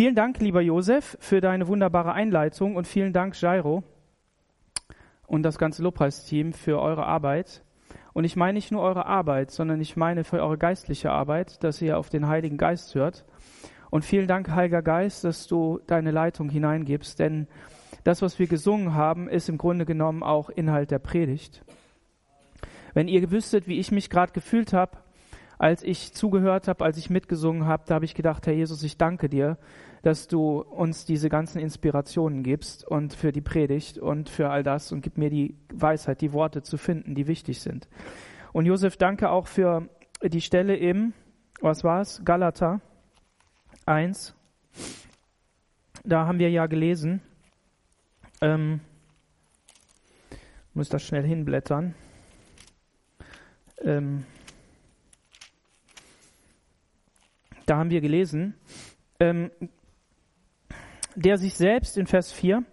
Vielen Dank, lieber Josef, für deine wunderbare Einleitung und vielen Dank, Jairo und das ganze Lobpreisteam für eure Arbeit. Und ich meine nicht nur eure Arbeit, sondern ich meine für eure geistliche Arbeit, dass ihr auf den Heiligen Geist hört. Und vielen Dank, Heiliger Geist, dass du deine Leitung hineingibst, denn das, was wir gesungen haben, ist im Grunde genommen auch Inhalt der Predigt. Wenn ihr wüsstet, wie ich mich gerade gefühlt habe, als ich zugehört habe, als ich mitgesungen habe, da habe ich gedacht, Herr Jesus, ich danke dir, dass du uns diese ganzen Inspirationen gibst und für die Predigt und für all das und gib mir die Weisheit, die Worte zu finden, die wichtig sind. Und Josef, danke auch für die Stelle im, was war es? Galater 1. Da haben wir ja gelesen, ähm, muss das schnell hinblättern. Ähm, da haben wir gelesen, ähm, der sich selbst in Vers 4,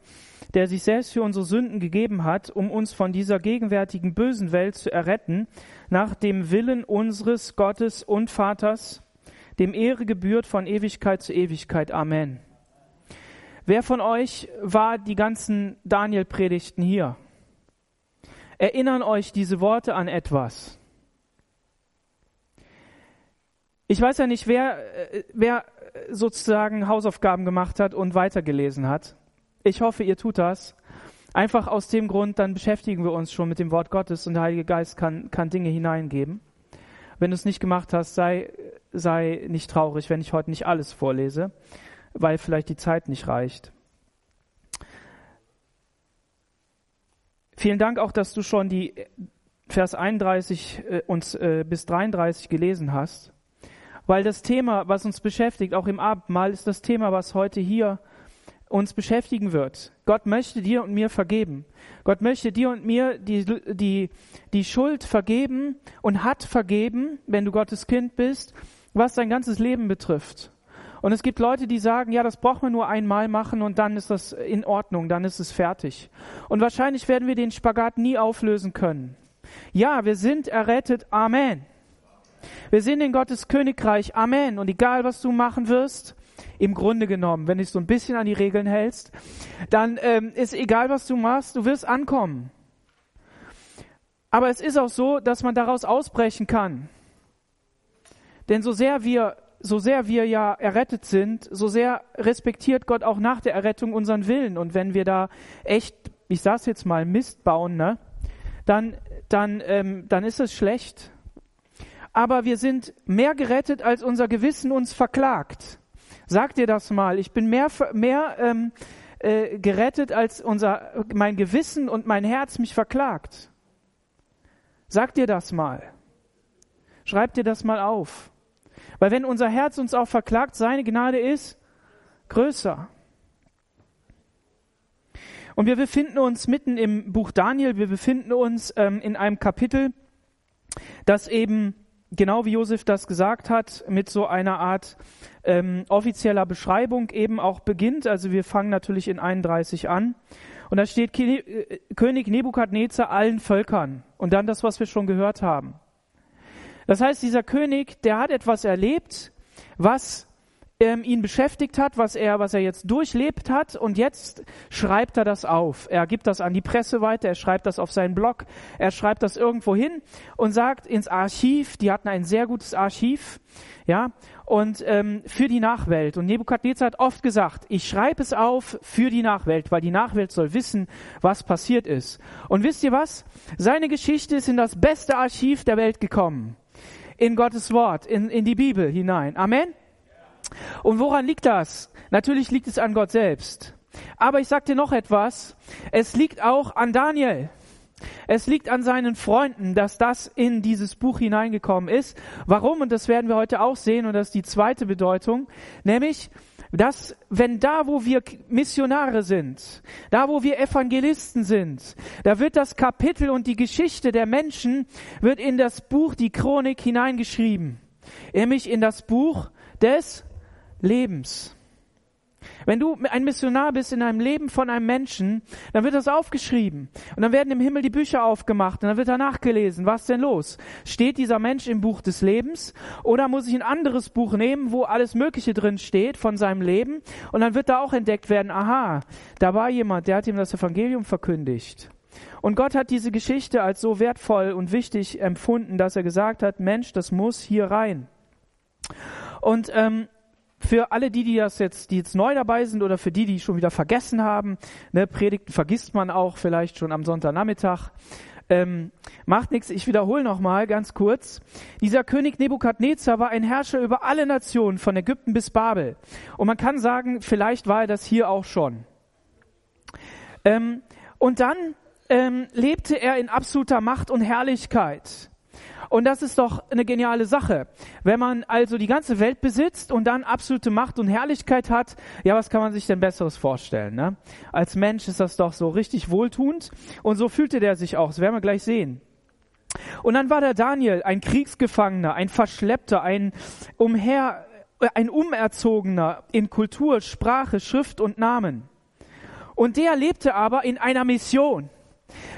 der sich selbst für unsere Sünden gegeben hat, um uns von dieser gegenwärtigen bösen Welt zu erretten, nach dem Willen unseres Gottes und Vaters, dem Ehre gebührt von Ewigkeit zu Ewigkeit. Amen. Wer von euch war die ganzen Daniel-Predigten hier? Erinnern euch diese Worte an etwas? Ich weiß ja nicht, wer, äh, wer sozusagen Hausaufgaben gemacht hat und weitergelesen hat. Ich hoffe, ihr tut das. Einfach aus dem Grund, dann beschäftigen wir uns schon mit dem Wort Gottes und der Heilige Geist kann, kann Dinge hineingeben. Wenn du es nicht gemacht hast, sei, sei nicht traurig, wenn ich heute nicht alles vorlese, weil vielleicht die Zeit nicht reicht. Vielen Dank auch, dass du schon die Vers 31 äh, und äh, bis 33 gelesen hast. Weil das Thema, was uns beschäftigt, auch im Abendmahl, ist das Thema, was heute hier uns beschäftigen wird. Gott möchte dir und mir vergeben. Gott möchte dir und mir die, die, die Schuld vergeben und hat vergeben, wenn du Gottes Kind bist, was dein ganzes Leben betrifft. Und es gibt Leute, die sagen, ja, das braucht man nur einmal machen und dann ist das in Ordnung, dann ist es fertig. Und wahrscheinlich werden wir den Spagat nie auflösen können. Ja, wir sind errettet. Amen. Wir sind in Gottes Königreich. Amen. Und egal, was du machen wirst, im Grunde genommen, wenn du so ein bisschen an die Regeln hältst, dann ähm, ist egal, was du machst, du wirst ankommen. Aber es ist auch so, dass man daraus ausbrechen kann. Denn so sehr wir, so sehr wir ja errettet sind, so sehr respektiert Gott auch nach der Errettung unseren Willen. Und wenn wir da echt, ich sag's jetzt mal, Mist bauen, ne, dann, dann, ähm, dann ist es schlecht aber wir sind mehr gerettet, als unser Gewissen uns verklagt. Sag dir das mal. Ich bin mehr, mehr ähm, äh, gerettet, als unser, mein Gewissen und mein Herz mich verklagt. Sag dir das mal. Schreib dir das mal auf. Weil wenn unser Herz uns auch verklagt, seine Gnade ist größer. Und wir befinden uns mitten im Buch Daniel, wir befinden uns ähm, in einem Kapitel, das eben genau wie Josef das gesagt hat, mit so einer Art ähm, offizieller Beschreibung eben auch beginnt. Also wir fangen natürlich in 31 an. Und da steht äh, König Nebukadnezar allen Völkern. Und dann das, was wir schon gehört haben. Das heißt, dieser König, der hat etwas erlebt, was ähm, ihn beschäftigt hat, was er, was er jetzt durchlebt hat und jetzt schreibt er das auf. Er gibt das an die Presse weiter, er schreibt das auf seinen Blog, er schreibt das irgendwo hin und sagt ins Archiv, die hatten ein sehr gutes Archiv, ja, und ähm, für die Nachwelt. Und Nebukadnezar hat oft gesagt, ich schreibe es auf für die Nachwelt, weil die Nachwelt soll wissen, was passiert ist. Und wisst ihr was? Seine Geschichte ist in das beste Archiv der Welt gekommen. In Gottes Wort, in, in die Bibel hinein. Amen? Und woran liegt das? Natürlich liegt es an Gott selbst. Aber ich sag dir noch etwas. Es liegt auch an Daniel. Es liegt an seinen Freunden, dass das in dieses Buch hineingekommen ist. Warum? Und das werden wir heute auch sehen. Und das ist die zweite Bedeutung. Nämlich, dass wenn da, wo wir Missionare sind, da, wo wir Evangelisten sind, da wird das Kapitel und die Geschichte der Menschen wird in das Buch, die Chronik hineingeschrieben. Nämlich in das Buch des Lebens. Wenn du ein Missionar bist in einem Leben von einem Menschen, dann wird das aufgeschrieben. Und dann werden im Himmel die Bücher aufgemacht und dann wird da nachgelesen. Was denn los? Steht dieser Mensch im Buch des Lebens? Oder muss ich ein anderes Buch nehmen, wo alles Mögliche drin steht von seinem Leben? Und dann wird da auch entdeckt werden, aha, da war jemand, der hat ihm das Evangelium verkündigt. Und Gott hat diese Geschichte als so wertvoll und wichtig empfunden, dass er gesagt hat, Mensch, das muss hier rein. Und ähm, für alle die, die das jetzt, die jetzt neu dabei sind oder für die, die schon wieder vergessen haben, ne, Predigten vergisst man auch vielleicht schon am Sonntagnachmittag. Ähm, macht nichts, ich wiederhole nochmal ganz kurz. Dieser König Nebukadnezar war ein Herrscher über alle Nationen, von Ägypten bis Babel. Und man kann sagen, vielleicht war er das hier auch schon. Ähm, und dann ähm, lebte er in absoluter Macht und Herrlichkeit. Und das ist doch eine geniale Sache. Wenn man also die ganze Welt besitzt und dann absolute Macht und Herrlichkeit hat, ja, was kann man sich denn Besseres vorstellen? Ne? Als Mensch ist das doch so richtig wohltuend. Und so fühlte der sich auch. Das werden wir gleich sehen. Und dann war der Daniel ein Kriegsgefangener, ein Verschleppter, ein umher, ein Umerzogener in Kultur, Sprache, Schrift und Namen. Und der lebte aber in einer Mission.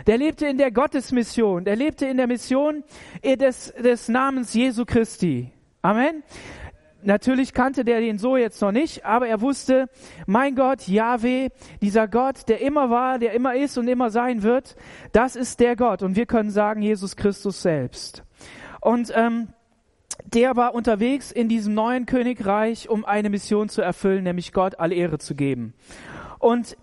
Der lebte in der Gottesmission. Der lebte in der Mission des, des Namens Jesu Christi. Amen. Natürlich kannte der den so jetzt noch nicht, aber er wusste, mein Gott, Yahweh, dieser Gott, der immer war, der immer ist und immer sein wird, das ist der Gott. Und wir können sagen, Jesus Christus selbst. Und ähm, der war unterwegs in diesem neuen Königreich, um eine Mission zu erfüllen, nämlich Gott alle Ehre zu geben. Und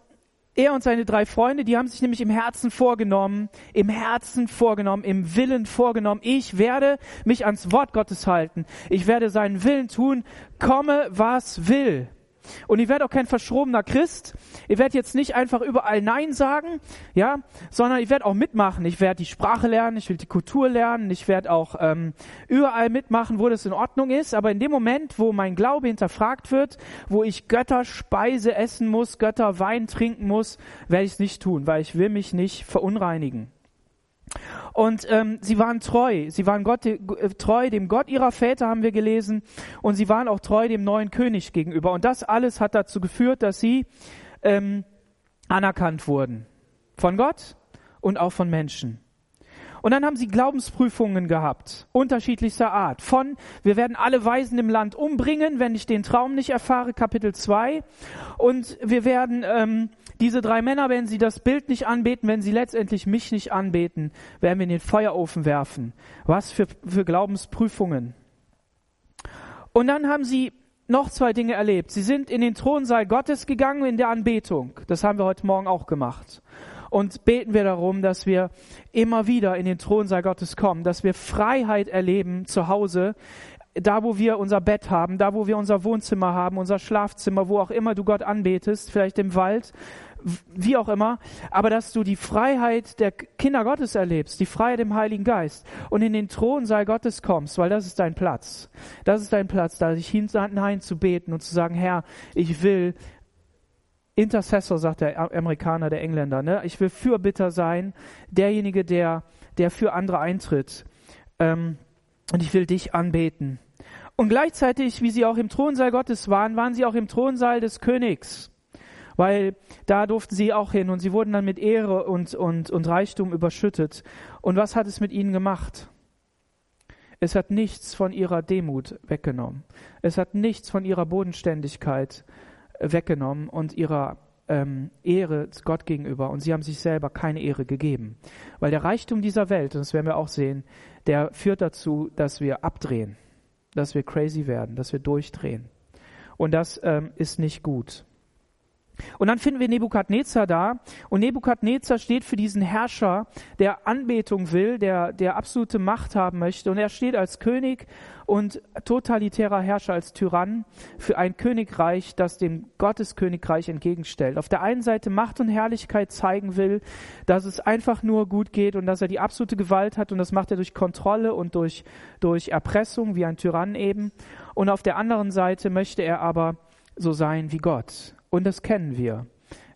er und seine drei Freunde, die haben sich nämlich im Herzen vorgenommen, im Herzen vorgenommen, im Willen vorgenommen, ich werde mich ans Wort Gottes halten. Ich werde seinen Willen tun, komme was will. Und ihr werdet auch kein verschrobener Christ. Ihr werdet jetzt nicht einfach überall Nein sagen, ja, sondern ihr werdet auch mitmachen. Ich werde die Sprache lernen, ich will die Kultur lernen, ich werde auch ähm, überall mitmachen, wo das in Ordnung ist. Aber in dem Moment, wo mein Glaube hinterfragt wird, wo ich Götterspeise essen muss, Götter Wein trinken muss, werde ich es nicht tun, weil ich will mich nicht verunreinigen. Und ähm, sie waren treu. Sie waren Gott, äh, treu dem Gott ihrer Väter, haben wir gelesen. Und sie waren auch treu dem neuen König gegenüber. Und das alles hat dazu geführt, dass sie ähm, anerkannt wurden. Von Gott und auch von Menschen. Und dann haben sie Glaubensprüfungen gehabt, unterschiedlichster Art. Von, wir werden alle Weisen im Land umbringen, wenn ich den Traum nicht erfahre, Kapitel 2. Und wir werden ähm, diese drei Männer, wenn sie das Bild nicht anbeten, wenn sie letztendlich mich nicht anbeten, werden wir in den Feuerofen werfen. Was für, für Glaubensprüfungen. Und dann haben sie noch zwei Dinge erlebt. Sie sind in den Thronsaal Gottes gegangen in der Anbetung. Das haben wir heute Morgen auch gemacht und beten wir darum, dass wir immer wieder in den Thronsaal Gottes kommen, dass wir Freiheit erleben zu Hause, da wo wir unser Bett haben, da wo wir unser Wohnzimmer haben, unser Schlafzimmer, wo auch immer du Gott anbetest, vielleicht im Wald, wie auch immer, aber dass du die Freiheit der Kinder Gottes erlebst, die Freiheit im Heiligen Geist und in den Thronsaal Gottes kommst, weil das ist dein Platz. Das ist dein Platz, da sich hinein zu beten und zu sagen, Herr, ich will Intercessor, sagt der Amerikaner, der Engländer. Ne? Ich will Fürbitter sein, derjenige, der, der für andere eintritt. Ähm, und ich will dich anbeten. Und gleichzeitig, wie sie auch im Thronsaal Gottes waren, waren sie auch im Thronsaal des Königs. Weil da durften sie auch hin und sie wurden dann mit Ehre und, und, und Reichtum überschüttet. Und was hat es mit ihnen gemacht? Es hat nichts von ihrer Demut weggenommen. Es hat nichts von ihrer Bodenständigkeit weggenommen und ihrer ähm, Ehre Gott gegenüber und sie haben sich selber keine Ehre gegeben. Weil der Reichtum dieser Welt, und das werden wir auch sehen, der führt dazu, dass wir abdrehen, dass wir crazy werden, dass wir durchdrehen. Und das ähm, ist nicht gut. Und dann finden wir Nebukadnezar da. Und Nebukadnezar steht für diesen Herrscher, der Anbetung will, der, der absolute Macht haben möchte. Und er steht als König und totalitärer Herrscher, als Tyrann für ein Königreich, das dem Gotteskönigreich entgegenstellt. Auf der einen Seite Macht und Herrlichkeit zeigen will, dass es einfach nur gut geht und dass er die absolute Gewalt hat. Und das macht er durch Kontrolle und durch, durch Erpressung, wie ein Tyrann eben. Und auf der anderen Seite möchte er aber so sein wie Gott. Und das kennen wir.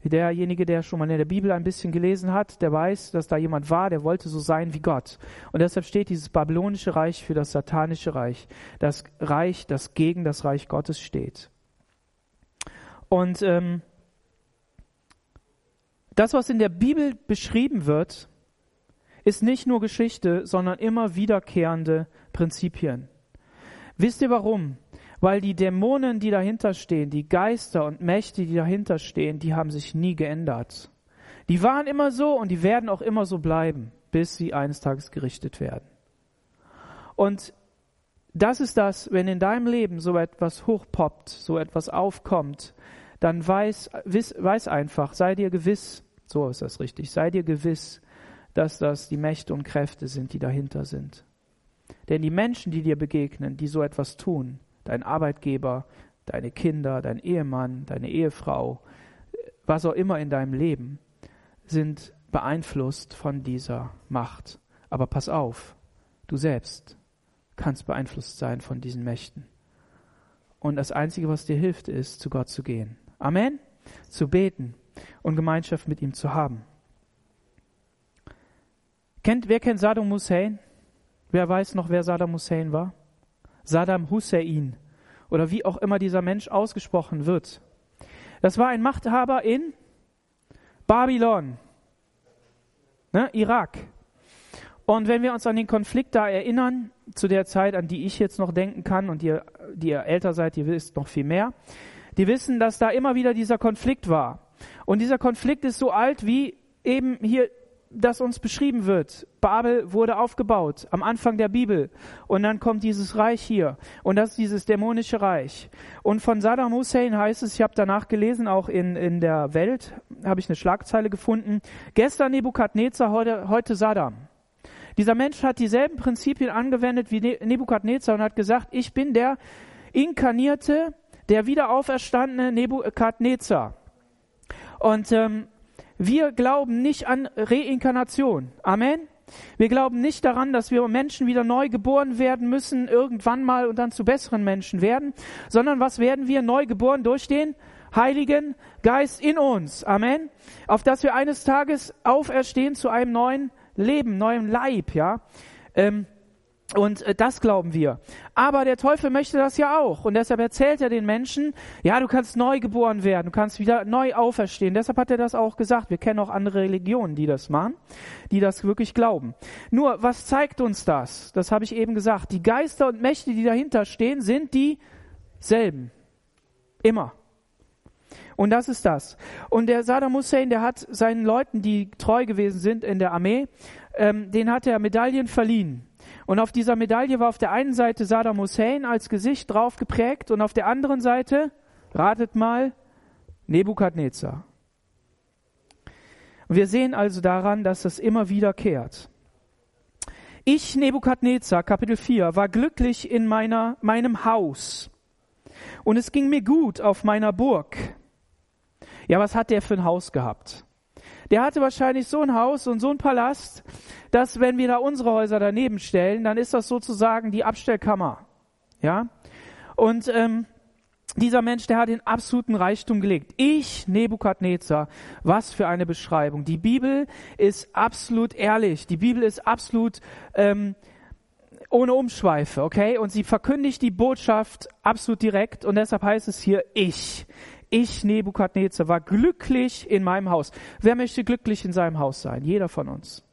Derjenige, der schon mal in der Bibel ein bisschen gelesen hat, der weiß, dass da jemand war, der wollte so sein wie Gott. Und deshalb steht dieses babylonische Reich für das satanische Reich, das Reich, das gegen das Reich Gottes steht. Und ähm, das, was in der Bibel beschrieben wird, ist nicht nur Geschichte, sondern immer wiederkehrende Prinzipien. Wisst ihr warum? Weil die Dämonen, die dahinter stehen, die Geister und Mächte, die dahinter stehen, die haben sich nie geändert. Die waren immer so und die werden auch immer so bleiben, bis sie eines Tages gerichtet werden. Und das ist das, wenn in deinem Leben so etwas hochpoppt, so etwas aufkommt, dann weiß, wiss, weiß einfach, sei dir gewiss, so ist das richtig, sei dir gewiss, dass das die Mächte und Kräfte sind, die dahinter sind. Denn die Menschen, die dir begegnen, die so etwas tun, dein Arbeitgeber, deine Kinder, dein Ehemann, deine Ehefrau, was auch immer in deinem Leben, sind beeinflusst von dieser Macht. Aber pass auf, du selbst kannst beeinflusst sein von diesen Mächten. Und das Einzige, was dir hilft, ist, zu Gott zu gehen. Amen? Zu beten und Gemeinschaft mit ihm zu haben. Kennt, wer kennt Saddam Hussein? Wer weiß noch, wer Saddam Hussein war? Saddam Hussein oder wie auch immer dieser Mensch ausgesprochen wird. Das war ein Machthaber in Babylon, ne, Irak. Und wenn wir uns an den Konflikt da erinnern, zu der Zeit, an die ich jetzt noch denken kann, und ihr, die ihr älter seid, ihr wisst noch viel mehr, die wissen, dass da immer wieder dieser Konflikt war. Und dieser Konflikt ist so alt wie eben hier das uns beschrieben wird. Babel wurde aufgebaut am Anfang der Bibel und dann kommt dieses Reich hier und das ist dieses dämonische Reich. Und von Saddam Hussein heißt es, ich habe danach gelesen, auch in, in der Welt habe ich eine Schlagzeile gefunden, gestern Nebukadnezar, heute, heute Saddam. Dieser Mensch hat dieselben Prinzipien angewendet wie ne-, Nebukadnezar und hat gesagt, ich bin der inkarnierte, der wiederauferstandene Nebukadnezar. Und ähm, wir glauben nicht an Reinkarnation. Amen. Wir glauben nicht daran, dass wir Menschen wieder neu geboren werden müssen, irgendwann mal und dann zu besseren Menschen werden, sondern was werden wir neu geboren durch den Heiligen Geist in uns. Amen. Auf dass wir eines Tages auferstehen zu einem neuen Leben, neuem Leib, ja. Ähm, und äh, das glauben wir. Aber der Teufel möchte das ja auch. Und deshalb erzählt er den Menschen, ja, du kannst neu geboren werden, du kannst wieder neu auferstehen. Deshalb hat er das auch gesagt. Wir kennen auch andere Religionen, die das machen, die das wirklich glauben. Nur, was zeigt uns das? Das habe ich eben gesagt. Die Geister und Mächte, die dahinter stehen, sind dieselben. Immer. Und das ist das. Und der Saddam Hussein, der hat seinen Leuten, die treu gewesen sind in der Armee, ähm, den hat er Medaillen verliehen. Und auf dieser Medaille war auf der einen Seite Saddam Hussein als Gesicht drauf geprägt und auf der anderen Seite, ratet mal, Nebukadnezar. wir sehen also daran, dass das immer wiederkehrt. Ich, Nebukadnezar, Kapitel 4, war glücklich in meiner, meinem Haus. Und es ging mir gut auf meiner Burg. Ja, was hat der für ein Haus gehabt? Der hatte wahrscheinlich so ein Haus und so ein Palast, dass wenn wir da unsere Häuser daneben stellen, dann ist das sozusagen die Abstellkammer. Ja? Und ähm, dieser Mensch, der hat den absoluten Reichtum gelegt. Ich, Nebukadnezar, was für eine Beschreibung. Die Bibel ist absolut ehrlich. Die Bibel ist absolut ähm, ohne Umschweife, okay? Und sie verkündigt die Botschaft absolut direkt und deshalb heißt es hier ich. Ich, Nebukadnezar, war glücklich in meinem Haus. Wer möchte glücklich in seinem Haus sein? Jeder von uns.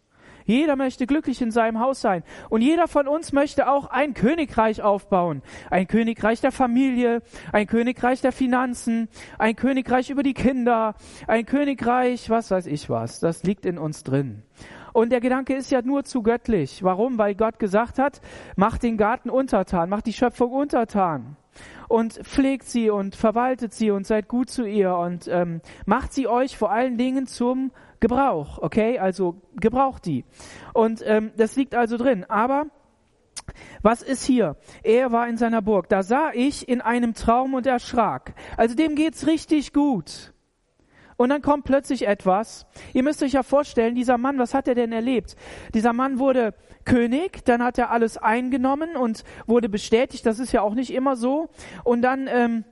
Jeder möchte glücklich in seinem Haus sein. Und jeder von uns möchte auch ein Königreich aufbauen. Ein Königreich der Familie, ein Königreich der Finanzen, ein Königreich über die Kinder, ein Königreich, was weiß ich was. Das liegt in uns drin. Und der Gedanke ist ja nur zu göttlich. Warum? Weil Gott gesagt hat, macht den Garten untertan, macht die Schöpfung untertan und pflegt sie und verwaltet sie und seid gut zu ihr und ähm, macht sie euch vor allen Dingen zum Gebrauch, okay? Also gebraucht die. Und ähm, das liegt also drin. Aber was ist hier? Er war in seiner Burg. Da sah ich in einem Traum und erschrak. Also dem geht's richtig gut. Und dann kommt plötzlich etwas. Ihr müsst euch ja vorstellen, dieser Mann, was hat er denn erlebt? Dieser Mann wurde König, dann hat er alles eingenommen und wurde bestätigt. Das ist ja auch nicht immer so. Und dann ähm,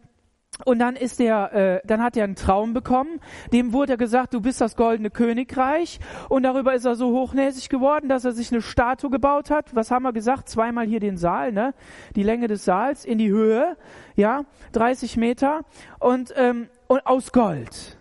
und dann ist er, äh, dann hat er einen Traum bekommen. Dem wurde er gesagt, du bist das goldene Königreich. Und darüber ist er so hochnäsig geworden, dass er sich eine Statue gebaut hat. Was haben wir gesagt? Zweimal hier den Saal, ne? Die Länge des Saals in die Höhe, ja, 30 Meter. Und ähm, aus Gold.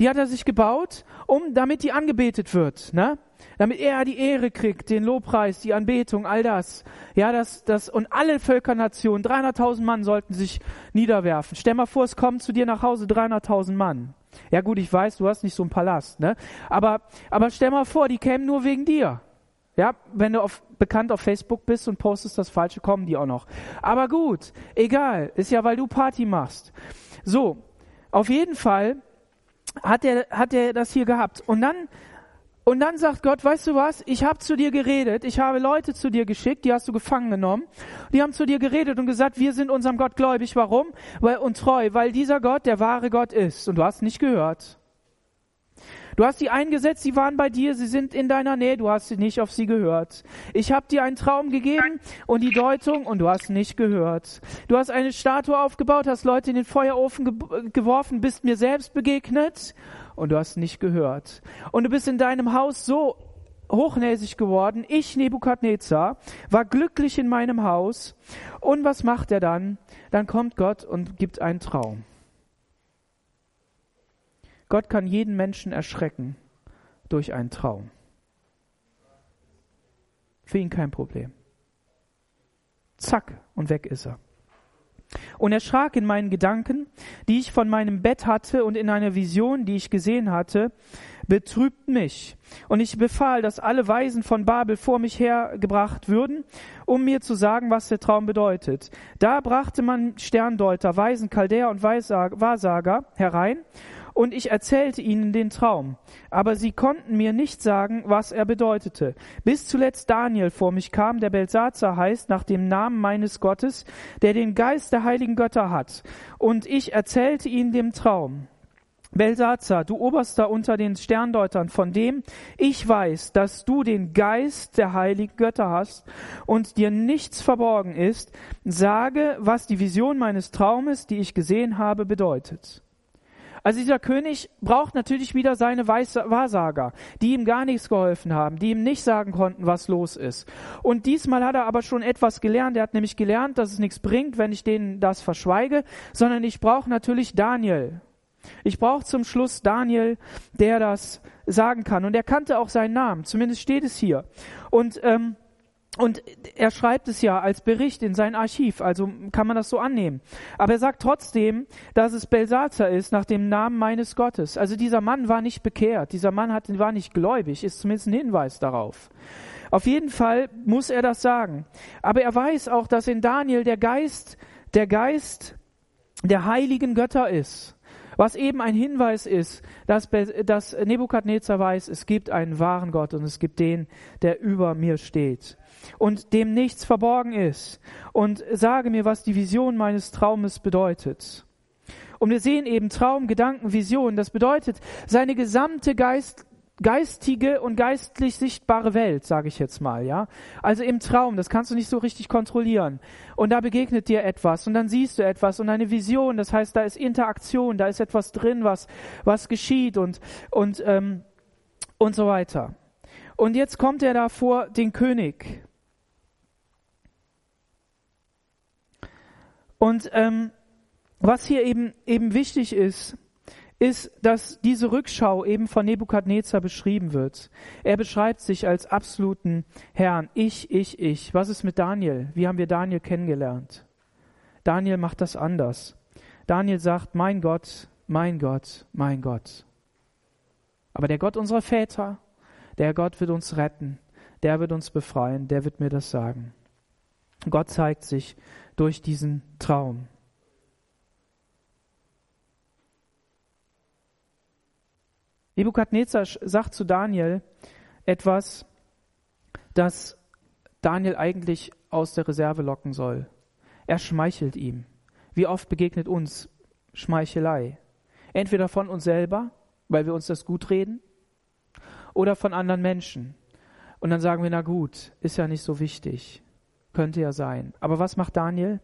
Die hat er sich gebaut, um, damit die angebetet wird, ne? Damit er die Ehre kriegt, den Lobpreis, die Anbetung, all das. Ja, das, das, und alle Völkernationen, 300.000 Mann sollten sich niederwerfen. Stell mal vor, es kommen zu dir nach Hause 300.000 Mann. Ja gut, ich weiß, du hast nicht so einen Palast, ne? Aber, aber stell mal vor, die kämen nur wegen dir. Ja, wenn du auf, bekannt auf Facebook bist und postest das Falsche, kommen die auch noch. Aber gut, egal, ist ja, weil du Party machst. So, auf jeden Fall hat er, hat er das hier gehabt. Und dann, und dann sagt Gott, weißt du was, ich habe zu dir geredet, ich habe Leute zu dir geschickt, die hast du gefangen genommen, die haben zu dir geredet und gesagt, wir sind unserem Gott gläubig. Warum? Weil, und treu, weil dieser Gott der wahre Gott ist. Und du hast nicht gehört. Du hast sie eingesetzt, sie waren bei dir, sie sind in deiner Nähe, du hast nicht auf sie gehört. Ich habe dir einen Traum gegeben und die Deutung und du hast nicht gehört. Du hast eine Statue aufgebaut, hast Leute in den Feuerofen ge geworfen, bist mir selbst begegnet und du hast nicht gehört. Und du bist in deinem Haus so hochnäsig geworden. Ich, Nebukadnezar, war glücklich in meinem Haus. Und was macht er dann? Dann kommt Gott und gibt einen Traum. Gott kann jeden Menschen erschrecken durch einen Traum. Für ihn kein Problem. Zack, und weg ist er. Und er schrak in meinen Gedanken, die ich von meinem Bett hatte und in einer Vision, die ich gesehen hatte, betrübt mich. Und ich befahl, dass alle Weisen von Babel vor mich hergebracht würden, um mir zu sagen, was der Traum bedeutet. Da brachte man Sterndeuter, Weisen, Chaldäer und Wahrsager herein und ich erzählte ihnen den Traum. Aber sie konnten mir nicht sagen, was er bedeutete. Bis zuletzt Daniel vor mich kam, der Belsazar heißt, nach dem Namen meines Gottes, der den Geist der heiligen Götter hat. Und ich erzählte ihnen den Traum. Belsazar, du Oberster unter den Sterndeutern, von dem ich weiß, dass du den Geist der heiligen Götter hast und dir nichts verborgen ist, sage, was die Vision meines Traumes, die ich gesehen habe, bedeutet. Also dieser König braucht natürlich wieder seine Wahrsager, die ihm gar nichts geholfen haben, die ihm nicht sagen konnten, was los ist. Und diesmal hat er aber schon etwas gelernt. Er hat nämlich gelernt, dass es nichts bringt, wenn ich denen das verschweige, sondern ich brauche natürlich Daniel. Ich brauche zum Schluss Daniel, der das sagen kann. Und er kannte auch seinen Namen, zumindest steht es hier. Und ähm, und er schreibt es ja als Bericht in sein Archiv, also kann man das so annehmen. Aber er sagt trotzdem, dass es Belsazar ist nach dem Namen meines Gottes. Also dieser Mann war nicht bekehrt, dieser Mann hat, war nicht gläubig, ist zumindest ein Hinweis darauf. Auf jeden Fall muss er das sagen. Aber er weiß auch, dass in Daniel der Geist, der Geist der heiligen Götter ist. Was eben ein Hinweis ist, dass, dass Nebukadnezar weiß, es gibt einen wahren Gott und es gibt den, der über mir steht und dem nichts verborgen ist. Und sage mir, was die Vision meines Traumes bedeutet. Und wir sehen eben Traum, Gedanken, Vision. Das bedeutet, seine gesamte Geist, geistige und geistlich sichtbare Welt, sage ich jetzt mal, ja. Also im Traum, das kannst du nicht so richtig kontrollieren. Und da begegnet dir etwas und dann siehst du etwas und eine Vision, das heißt, da ist Interaktion, da ist etwas drin, was was geschieht und und ähm, und so weiter. Und jetzt kommt er da vor den König Und ähm, was hier eben, eben wichtig ist, ist, dass diese Rückschau eben von Nebukadnezar beschrieben wird. Er beschreibt sich als absoluten Herrn. Ich, ich, ich. Was ist mit Daniel? Wie haben wir Daniel kennengelernt? Daniel macht das anders. Daniel sagt, mein Gott, mein Gott, mein Gott. Aber der Gott unserer Väter, der Gott wird uns retten, der wird uns befreien, der wird mir das sagen. Gott zeigt sich durch diesen Traum. Nebukadnezar sagt zu Daniel etwas, das Daniel eigentlich aus der Reserve locken soll. Er schmeichelt ihm. Wie oft begegnet uns Schmeichelei? Entweder von uns selber, weil wir uns das gut reden, oder von anderen Menschen. Und dann sagen wir, na gut, ist ja nicht so wichtig. Könnte ja sein. Aber was macht Daniel?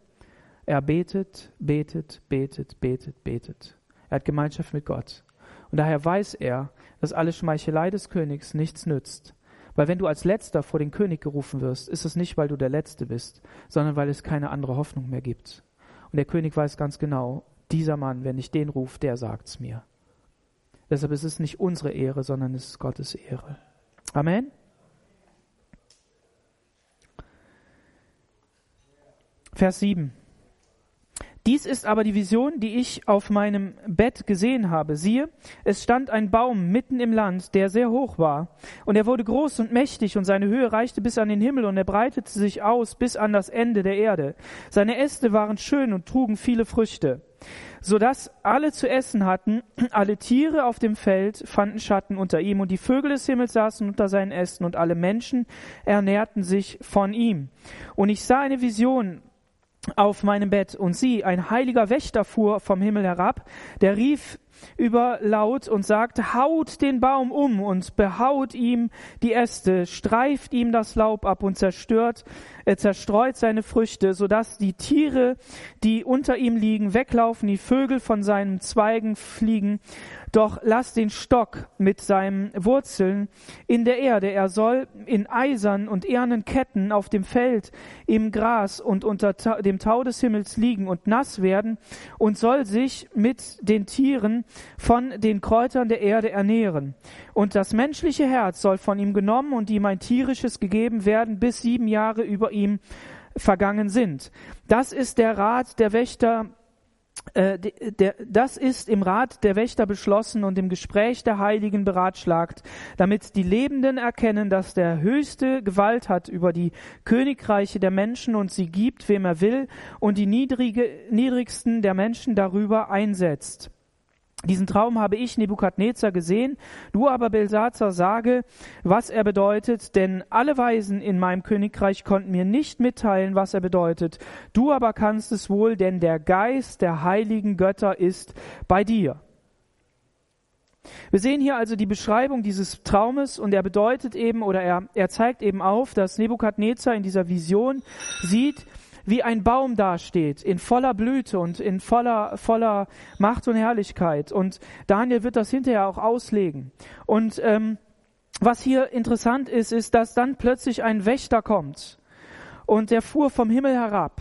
Er betet, betet, betet, betet, betet. Er hat Gemeinschaft mit Gott. Und daher weiß er, dass alle Schmeichelei des Königs nichts nützt. Weil wenn du als Letzter vor den König gerufen wirst, ist es nicht, weil du der Letzte bist, sondern weil es keine andere Hoffnung mehr gibt. Und der König weiß ganz genau, dieser Mann, wenn ich den rufe, der sagt's mir. Deshalb ist es nicht unsere Ehre, sondern es ist Gottes Ehre. Amen. Vers 7. Dies ist aber die Vision, die ich auf meinem Bett gesehen habe. Siehe, es stand ein Baum mitten im Land, der sehr hoch war. Und er wurde groß und mächtig, und seine Höhe reichte bis an den Himmel, und er breitete sich aus bis an das Ende der Erde. Seine Äste waren schön und trugen viele Früchte, so dass alle zu essen hatten. Alle Tiere auf dem Feld fanden Schatten unter ihm, und die Vögel des Himmels saßen unter seinen Ästen, und alle Menschen ernährten sich von ihm. Und ich sah eine Vision auf meinem Bett. Und sieh, ein heiliger Wächter fuhr vom Himmel herab, der rief überlaut und sagte, haut den Baum um und behaut ihm die Äste, streift ihm das Laub ab und zerstört, er zerstreut seine Früchte, so dass die Tiere, die unter ihm liegen, weglaufen, die Vögel von seinen Zweigen fliegen doch lass den Stock mit seinen Wurzeln in der Erde. Er soll in eisern und ehernen Ketten auf dem Feld, im Gras und unter dem Tau des Himmels liegen und nass werden und soll sich mit den Tieren von den Kräutern der Erde ernähren. Und das menschliche Herz soll von ihm genommen und ihm ein tierisches gegeben werden, bis sieben Jahre über ihm vergangen sind. Das ist der Rat der Wächter das ist im Rat der Wächter beschlossen und im Gespräch der Heiligen beratschlagt, damit die Lebenden erkennen, dass der Höchste Gewalt hat über die Königreiche der Menschen und sie gibt, wem er will, und die niedrige, niedrigsten der Menschen darüber einsetzt. Diesen Traum habe ich, Nebukadnezar, gesehen. Du aber, Belsazar, sage, was er bedeutet, denn alle Weisen in meinem Königreich konnten mir nicht mitteilen, was er bedeutet. Du aber kannst es wohl, denn der Geist der heiligen Götter ist bei dir. Wir sehen hier also die Beschreibung dieses Traumes und er bedeutet eben oder er, er zeigt eben auf, dass Nebukadnezar in dieser Vision sieht, wie ein Baum dasteht, in voller Blüte und in voller, voller Macht und Herrlichkeit. Und Daniel wird das hinterher auch auslegen. Und ähm, was hier interessant ist, ist, dass dann plötzlich ein Wächter kommt und der fuhr vom Himmel herab.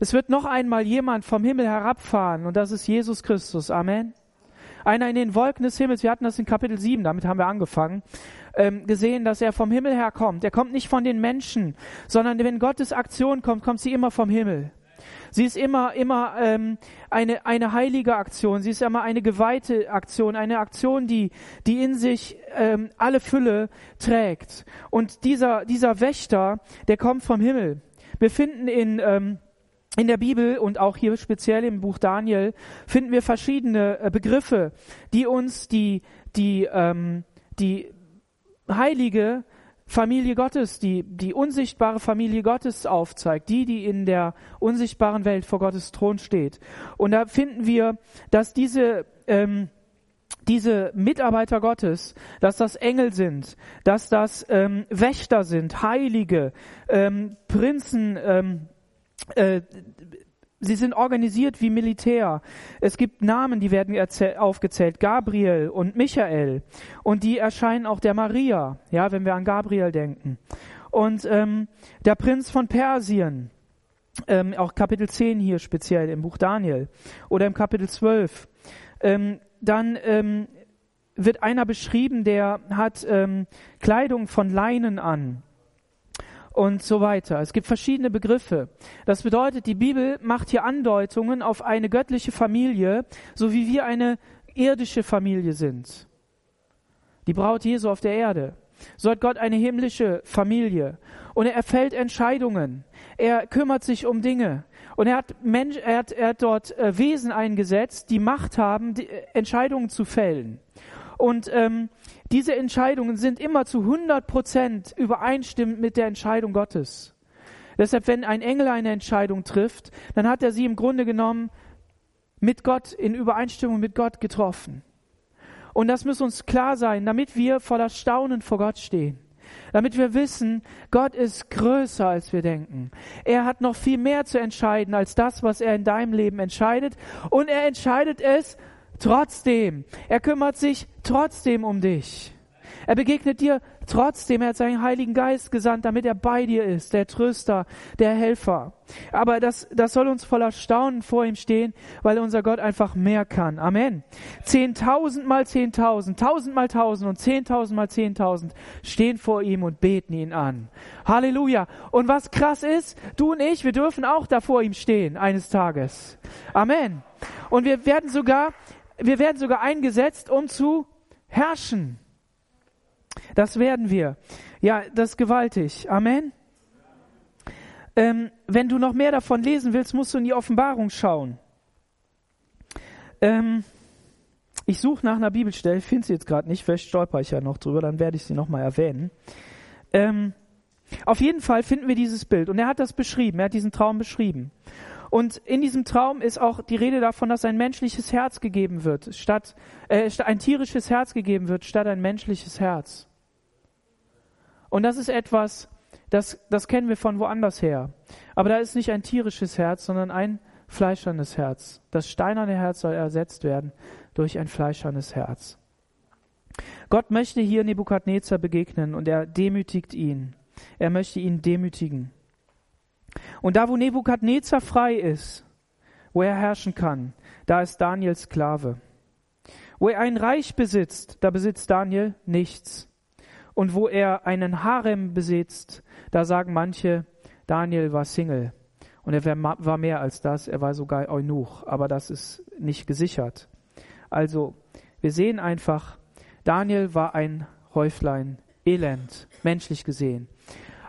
Es wird noch einmal jemand vom Himmel herabfahren und das ist Jesus Christus. Amen. Einer in den Wolken des Himmels, wir hatten das in Kapitel 7, damit haben wir angefangen ähm, gesehen, dass er vom Himmel her kommt. Er kommt nicht von den Menschen, sondern wenn Gottes Aktion kommt, kommt sie immer vom Himmel. Sie ist immer, immer ähm, eine, eine heilige Aktion. Sie ist immer eine geweihte Aktion, eine Aktion, die, die in sich ähm, alle Fülle trägt. Und dieser, dieser Wächter, der kommt vom Himmel. Wir finden in, ähm, in der Bibel und auch hier speziell im Buch Daniel finden wir verschiedene äh, Begriffe, die uns die, die, ähm, die heilige Familie Gottes, die, die unsichtbare Familie Gottes aufzeigt, die, die in der unsichtbaren Welt vor Gottes Thron steht. Und da finden wir, dass diese, ähm, diese Mitarbeiter Gottes, dass das Engel sind, dass das ähm, Wächter sind, Heilige, ähm, Prinzen, ähm, äh, Sie sind organisiert wie Militär. Es gibt Namen, die werden aufgezählt. Gabriel und Michael. Und die erscheinen auch der Maria, ja, wenn wir an Gabriel denken. Und ähm, der Prinz von Persien, ähm, auch Kapitel 10 hier speziell im Buch Daniel. Oder im Kapitel 12. Ähm, dann ähm, wird einer beschrieben, der hat ähm, Kleidung von Leinen an und so weiter. Es gibt verschiedene Begriffe. Das bedeutet, die Bibel macht hier Andeutungen auf eine göttliche Familie, so wie wir eine irdische Familie sind. Die Braut Jesu auf der Erde. So hat Gott eine himmlische Familie. Und er fällt Entscheidungen. Er kümmert sich um Dinge. Und er hat, Mensch, er hat, er hat dort äh, Wesen eingesetzt, die Macht haben, die, äh, Entscheidungen zu fällen. Und ähm, diese Entscheidungen sind immer zu 100 Prozent übereinstimmend mit der Entscheidung Gottes. Deshalb, wenn ein Engel eine Entscheidung trifft, dann hat er sie im Grunde genommen mit Gott, in Übereinstimmung mit Gott getroffen. Und das muss uns klar sein, damit wir voller Staunen vor Gott stehen. Damit wir wissen, Gott ist größer als wir denken. Er hat noch viel mehr zu entscheiden als das, was er in deinem Leben entscheidet. Und er entscheidet es Trotzdem, er kümmert sich trotzdem um dich. Er begegnet dir trotzdem. Er hat seinen Heiligen Geist gesandt, damit er bei dir ist, der Tröster, der Helfer. Aber das, das soll uns voller Staunen vor ihm stehen, weil unser Gott einfach mehr kann. Amen. Zehntausend mal zehntausend, tausend mal tausend und zehntausend mal zehntausend stehen vor ihm und beten ihn an. Halleluja. Und was krass ist, du und ich, wir dürfen auch da vor ihm stehen eines Tages. Amen. Und wir werden sogar, wir werden sogar eingesetzt, um zu herrschen. Das werden wir. Ja, das ist gewaltig. Amen. Ähm, wenn du noch mehr davon lesen willst, musst du in die Offenbarung schauen. Ähm, ich suche nach einer Bibelstelle, finde sie jetzt gerade nicht, vielleicht stolper ich ja noch drüber, dann werde ich sie nochmal erwähnen. Ähm, auf jeden Fall finden wir dieses Bild und er hat das beschrieben, er hat diesen Traum beschrieben. Und in diesem Traum ist auch die Rede davon, dass ein menschliches Herz gegeben wird, statt äh, ein tierisches Herz gegeben wird, statt ein menschliches Herz. Und das ist etwas, das, das kennen wir von woanders her. Aber da ist nicht ein tierisches Herz, sondern ein fleischernes Herz. Das steinerne Herz soll ersetzt werden durch ein fleischernes Herz. Gott möchte hier Nebukadnezar begegnen und er demütigt ihn. Er möchte ihn demütigen. Und da, wo Nebukadnezar frei ist, wo er herrschen kann, da ist Daniel Sklave. Wo er ein Reich besitzt, da besitzt Daniel nichts. Und wo er einen Harem besitzt, da sagen manche, Daniel war Single. Und er war mehr als das, er war sogar Eunuch, aber das ist nicht gesichert. Also, wir sehen einfach, Daniel war ein Häuflein, elend, menschlich gesehen.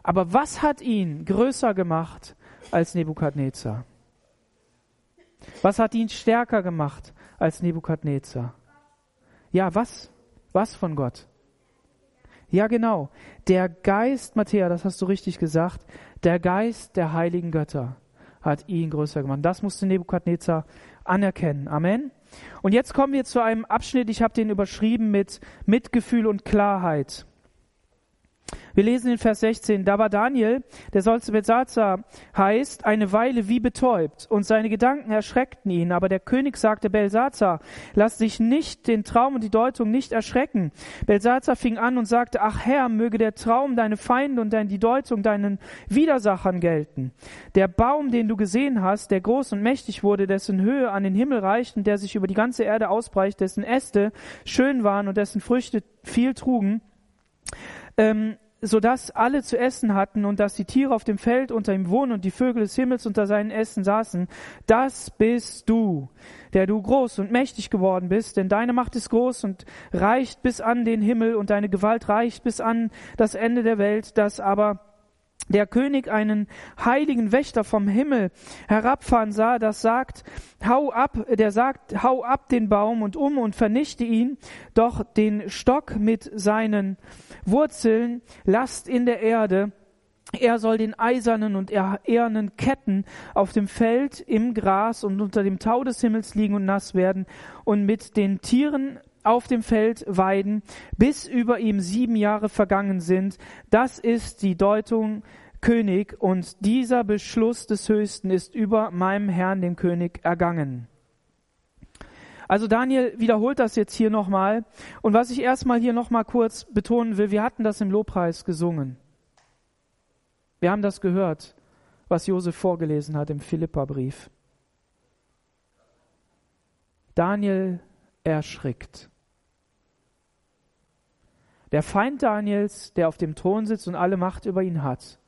Aber was hat ihn größer gemacht als Nebukadnezar? Was hat ihn stärker gemacht als Nebukadnezar? Ja, was? Was von Gott? Ja, genau. Der Geist, Matthäa, das hast du richtig gesagt, der Geist der heiligen Götter hat ihn größer gemacht. Das musste Nebukadnezar anerkennen. Amen. Und jetzt kommen wir zu einem Abschnitt, ich habe den überschrieben mit Mitgefühl und Klarheit. Wir lesen in Vers 16, da war Daniel, der Solze Belsazar heißt, eine Weile wie betäubt und seine Gedanken erschreckten ihn. Aber der König sagte Belsazar, lass dich nicht den Traum und die Deutung nicht erschrecken. Belsazar fing an und sagte, ach Herr, möge der Traum deine Feinde und die Deutung deinen Widersachern gelten. Der Baum, den du gesehen hast, der groß und mächtig wurde, dessen Höhe an den Himmel reicht und der sich über die ganze Erde ausbreicht, dessen Äste schön waren und dessen Früchte viel trugen, ähm, so dass alle zu essen hatten und dass die Tiere auf dem Feld unter ihm wohnen und die Vögel des Himmels unter seinen Essen saßen. Das bist du, der du groß und mächtig geworden bist, denn deine Macht ist groß und reicht bis an den Himmel und deine Gewalt reicht bis an das Ende der Welt, das aber der König einen heiligen Wächter vom Himmel herabfahren sah, das sagt, hau ab, der sagt, hau ab den Baum und um und vernichte ihn, doch den Stock mit seinen Wurzeln lasst in der Erde, er soll den eisernen und ehernen Ketten auf dem Feld, im Gras und unter dem Tau des Himmels liegen und nass werden und mit den Tieren auf dem Feld weiden, bis über ihm sieben Jahre vergangen sind. Das ist die Deutung König und dieser Beschluss des Höchsten ist über meinem Herrn, dem König, ergangen. Also Daniel wiederholt das jetzt hier nochmal. Und was ich erstmal hier nochmal kurz betonen will, wir hatten das im Lobpreis gesungen. Wir haben das gehört, was Josef vorgelesen hat im Philippa-Brief. Daniel erschrickt. Der Feind Daniels, der auf dem Thron sitzt und alle Macht über ihn hat,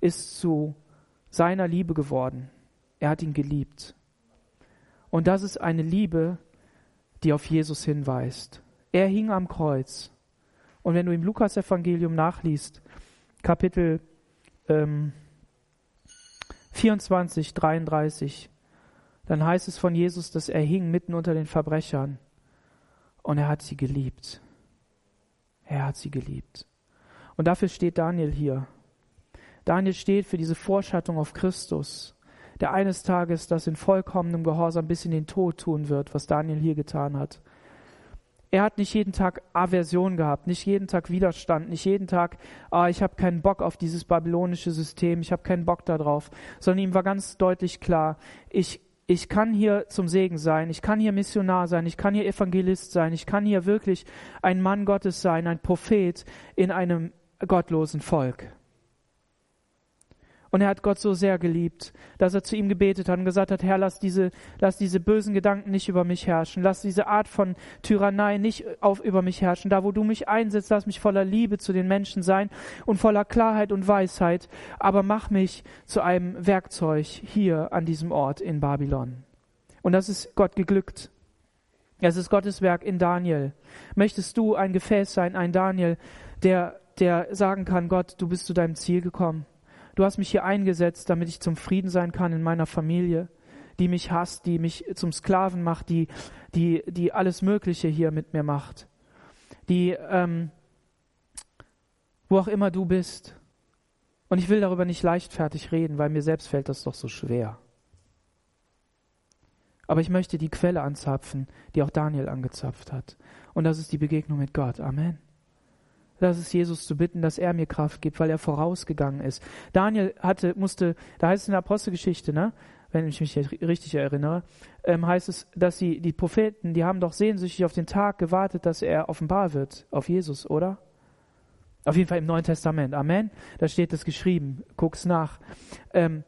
ist zu seiner Liebe geworden. Er hat ihn geliebt. Und das ist eine Liebe, die auf Jesus hinweist. Er hing am Kreuz. Und wenn du im Lukas-Evangelium nachliest, Kapitel ähm, 24, 33, dann heißt es von Jesus, dass er hing mitten unter den Verbrechern und er hat sie geliebt. Er hat sie geliebt. Und dafür steht Daniel hier. Daniel steht für diese Vorschattung auf Christus, der eines Tages das in vollkommenem Gehorsam bis in den Tod tun wird, was Daniel hier getan hat. Er hat nicht jeden Tag Aversion gehabt, nicht jeden Tag Widerstand, nicht jeden Tag, ah, ich habe keinen Bock auf dieses babylonische System, ich habe keinen Bock darauf, sondern ihm war ganz deutlich klar, ich ich kann hier zum Segen sein, ich kann hier Missionar sein, ich kann hier Evangelist sein, ich kann hier wirklich ein Mann Gottes sein, ein Prophet in einem gottlosen Volk. Und er hat Gott so sehr geliebt, dass er zu ihm gebetet hat und gesagt hat, Herr, lass diese, lass diese bösen Gedanken nicht über mich herrschen. Lass diese Art von Tyrannei nicht auf, über mich herrschen. Da, wo du mich einsetzt, lass mich voller Liebe zu den Menschen sein und voller Klarheit und Weisheit. Aber mach mich zu einem Werkzeug hier an diesem Ort in Babylon. Und das ist Gott geglückt. Es ist Gottes Werk in Daniel. Möchtest du ein Gefäß sein, ein Daniel, der, der sagen kann, Gott, du bist zu deinem Ziel gekommen. Du hast mich hier eingesetzt, damit ich zum Frieden sein kann in meiner Familie, die mich hasst, die mich zum Sklaven macht, die, die, die alles Mögliche hier mit mir macht, die, ähm, wo auch immer du bist. Und ich will darüber nicht leichtfertig reden, weil mir selbst fällt das doch so schwer. Aber ich möchte die Quelle anzapfen, die auch Daniel angezapft hat. Und das ist die Begegnung mit Gott. Amen. Das ist Jesus zu bitten, dass er mir Kraft gibt, weil er vorausgegangen ist. Daniel hatte, musste, da heißt es in der Apostelgeschichte, ne, wenn ich mich richtig erinnere, ähm, heißt es, dass sie, die Propheten, die haben doch sehnsüchtig auf den Tag gewartet, dass er offenbar wird, auf Jesus, oder? Auf jeden Fall im Neuen Testament. Amen. Da steht es geschrieben. Guck's nach. Ähm,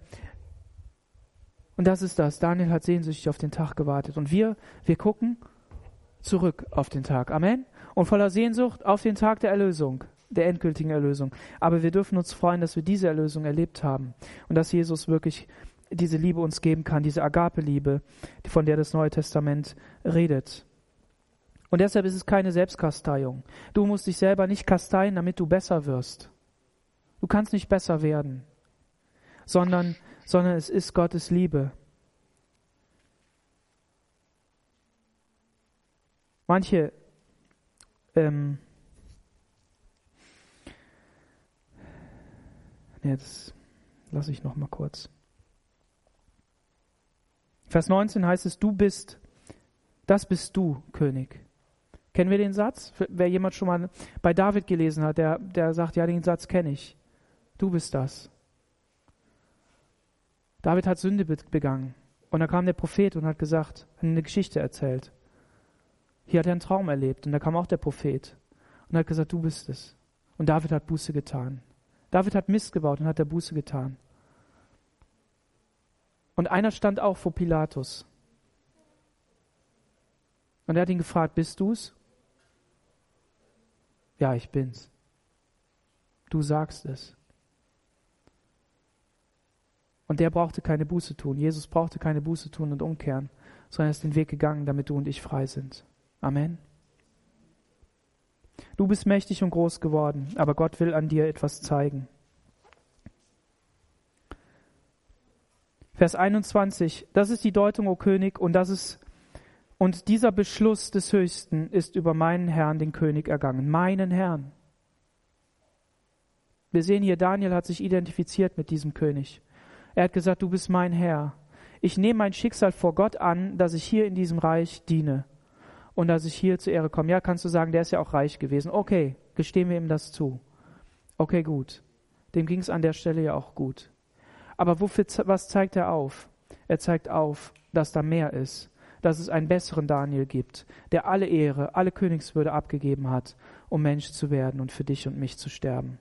und das ist das. Daniel hat sehnsüchtig auf den Tag gewartet. Und wir, wir gucken zurück auf den Tag. Amen und voller Sehnsucht auf den Tag der Erlösung, der endgültigen Erlösung. Aber wir dürfen uns freuen, dass wir diese Erlösung erlebt haben und dass Jesus wirklich diese Liebe uns geben kann, diese Agape-Liebe, von der das Neue Testament redet. Und deshalb ist es keine Selbstkasteiung. Du musst dich selber nicht kasteien, damit du besser wirst. Du kannst nicht besser werden, sondern, sondern es ist Gottes Liebe. Manche ähm, jetzt lasse ich noch mal kurz. Vers 19 heißt es, du bist, das bist du, König. Kennen wir den Satz? Wer jemand schon mal bei David gelesen hat, der, der sagt, ja, den Satz kenne ich. Du bist das. David hat Sünde begangen. Und da kam der Prophet und hat gesagt, eine Geschichte erzählt. Hier hat er einen Traum erlebt und da kam auch der Prophet und hat gesagt, du bist es. Und David hat Buße getan. David hat Mist gebaut und hat der Buße getan. Und einer stand auch vor Pilatus. Und er hat ihn gefragt, bist du's? Ja, ich bin's. Du sagst es. Und der brauchte keine Buße tun. Jesus brauchte keine Buße tun und umkehren, sondern er ist den Weg gegangen, damit du und ich frei sind. Amen. Du bist mächtig und groß geworden, aber Gott will an dir etwas zeigen. Vers 21, das ist die Deutung, o König, und das ist und dieser Beschluss des Höchsten ist über meinen Herrn, den König, ergangen. Meinen Herrn. Wir sehen hier, Daniel hat sich identifiziert mit diesem König. Er hat gesagt, du bist mein Herr. Ich nehme mein Schicksal vor Gott an, dass ich hier in diesem Reich diene und dass ich hier zur Ehre komme. Ja, kannst du sagen, der ist ja auch reich gewesen. Okay, gestehen wir ihm das zu. Okay, gut. Dem ging es an der Stelle ja auch gut. Aber wofür, was zeigt er auf? Er zeigt auf, dass da mehr ist, dass es einen besseren Daniel gibt, der alle Ehre, alle Königswürde abgegeben hat, um Mensch zu werden und für dich und mich zu sterben.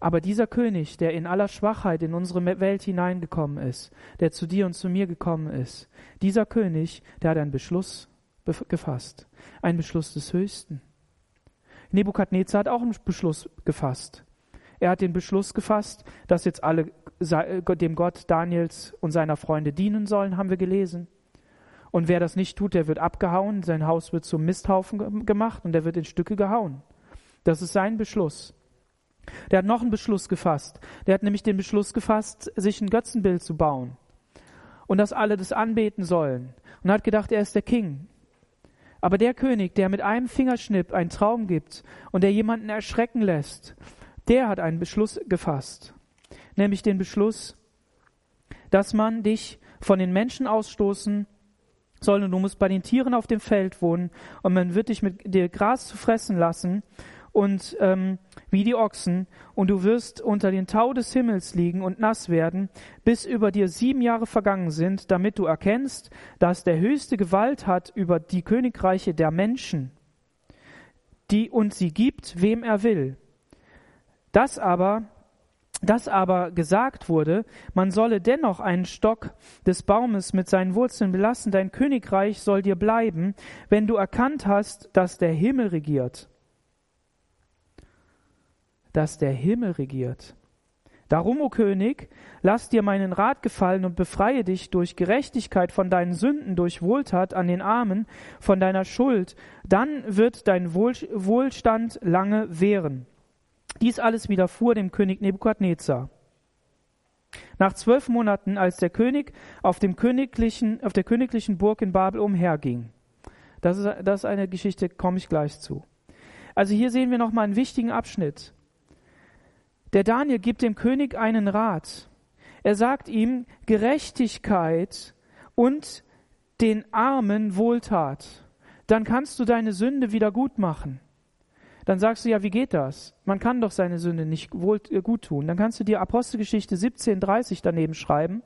Aber dieser König, der in aller Schwachheit in unsere Welt hineingekommen ist, der zu dir und zu mir gekommen ist, dieser König, der hat einen Beschluss gefasst. Ein Beschluss des Höchsten. Nebukadnezar hat auch einen Beschluss gefasst. Er hat den Beschluss gefasst, dass jetzt alle dem Gott Daniels und seiner Freunde dienen sollen, haben wir gelesen. Und wer das nicht tut, der wird abgehauen, sein Haus wird zum Misthaufen gemacht und der wird in Stücke gehauen. Das ist sein Beschluss. Der hat noch einen Beschluss gefasst. Der hat nämlich den Beschluss gefasst, sich ein Götzenbild zu bauen. Und dass alle das anbeten sollen. Und hat gedacht, er ist der King. Aber der König, der mit einem Fingerschnipp einen Traum gibt und der jemanden erschrecken lässt, der hat einen Beschluss gefasst. Nämlich den Beschluss, dass man dich von den Menschen ausstoßen soll und du musst bei den Tieren auf dem Feld wohnen und man wird dich mit dir Gras zu fressen lassen und ähm, wie die Ochsen, und du wirst unter den Tau des Himmels liegen und nass werden, bis über dir sieben Jahre vergangen sind, damit du erkennst, dass der höchste Gewalt hat über die Königreiche der Menschen, die und sie gibt, wem er will. Das aber dass aber gesagt wurde, man solle dennoch einen Stock des Baumes mit seinen Wurzeln belassen, dein Königreich soll dir bleiben, wenn du erkannt hast, dass der Himmel regiert. Dass der Himmel regiert. Darum, o König, lass dir meinen Rat gefallen und befreie dich durch Gerechtigkeit von deinen Sünden, durch Wohltat an den Armen, von deiner Schuld, dann wird dein Wohlstand lange währen. Dies alles widerfuhr dem König Nebukadnezar. Nach zwölf Monaten, als der König auf, dem königlichen, auf der königlichen Burg in Babel umherging. Das ist, das ist eine Geschichte, komme ich gleich zu. Also hier sehen wir nochmal einen wichtigen Abschnitt. Der Daniel gibt dem König einen Rat. Er sagt ihm Gerechtigkeit und den Armen Wohltat. Dann kannst du deine Sünde wieder gut machen dann sagst du ja, wie geht das? Man kann doch seine Sünde nicht wohl, äh, gut tun. Dann kannst du dir Apostelgeschichte 17,30 daneben schreiben.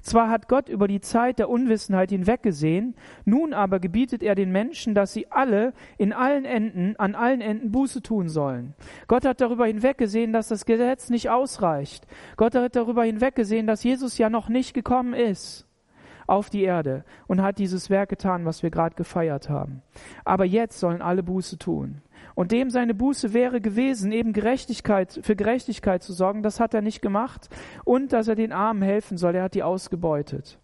Zwar hat Gott über die Zeit der Unwissenheit hinweggesehen, nun aber gebietet er den Menschen, dass sie alle in allen Enden, an allen Enden Buße tun sollen. Gott hat darüber hinweggesehen, dass das Gesetz nicht ausreicht. Gott hat darüber hinweggesehen, dass Jesus ja noch nicht gekommen ist auf die Erde und hat dieses Werk getan, was wir gerade gefeiert haben. Aber jetzt sollen alle Buße tun. Und dem seine Buße wäre gewesen, eben Gerechtigkeit, für Gerechtigkeit zu sorgen, das hat er nicht gemacht. Und dass er den Armen helfen soll, er hat die ausgebeutet.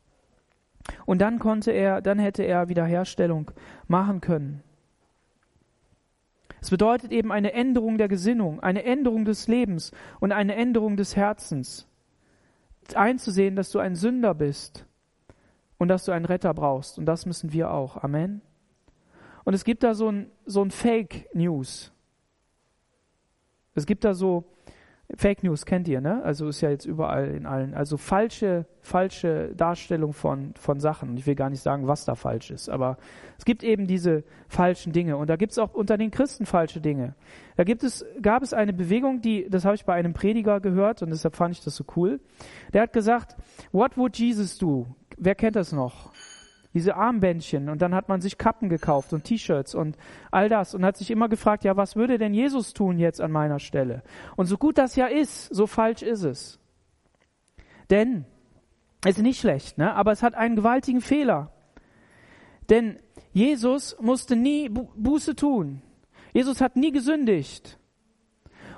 Und dann konnte er, dann hätte er Wiederherstellung machen können. Es bedeutet eben eine Änderung der Gesinnung, eine Änderung des Lebens und eine Änderung des Herzens. Einzusehen, dass du ein Sünder bist und dass du einen Retter brauchst. Und das müssen wir auch. Amen. Und es gibt da so ein, so ein Fake News. Es gibt da so, Fake News kennt ihr, ne? Also ist ja jetzt überall in allen, also falsche, falsche Darstellung von, von Sachen. Ich will gar nicht sagen, was da falsch ist, aber es gibt eben diese falschen Dinge und da gibt es auch unter den Christen falsche Dinge. Da gibt es, gab es eine Bewegung, die, das habe ich bei einem Prediger gehört und deshalb fand ich das so cool. Der hat gesagt, what would Jesus do? Wer kennt das noch? Diese Armbändchen und dann hat man sich Kappen gekauft und T-Shirts und all das und hat sich immer gefragt, ja, was würde denn Jesus tun jetzt an meiner Stelle? Und so gut das ja ist, so falsch ist es. Denn, es ist nicht schlecht, ne? aber es hat einen gewaltigen Fehler. Denn Jesus musste nie Buße tun. Jesus hat nie gesündigt.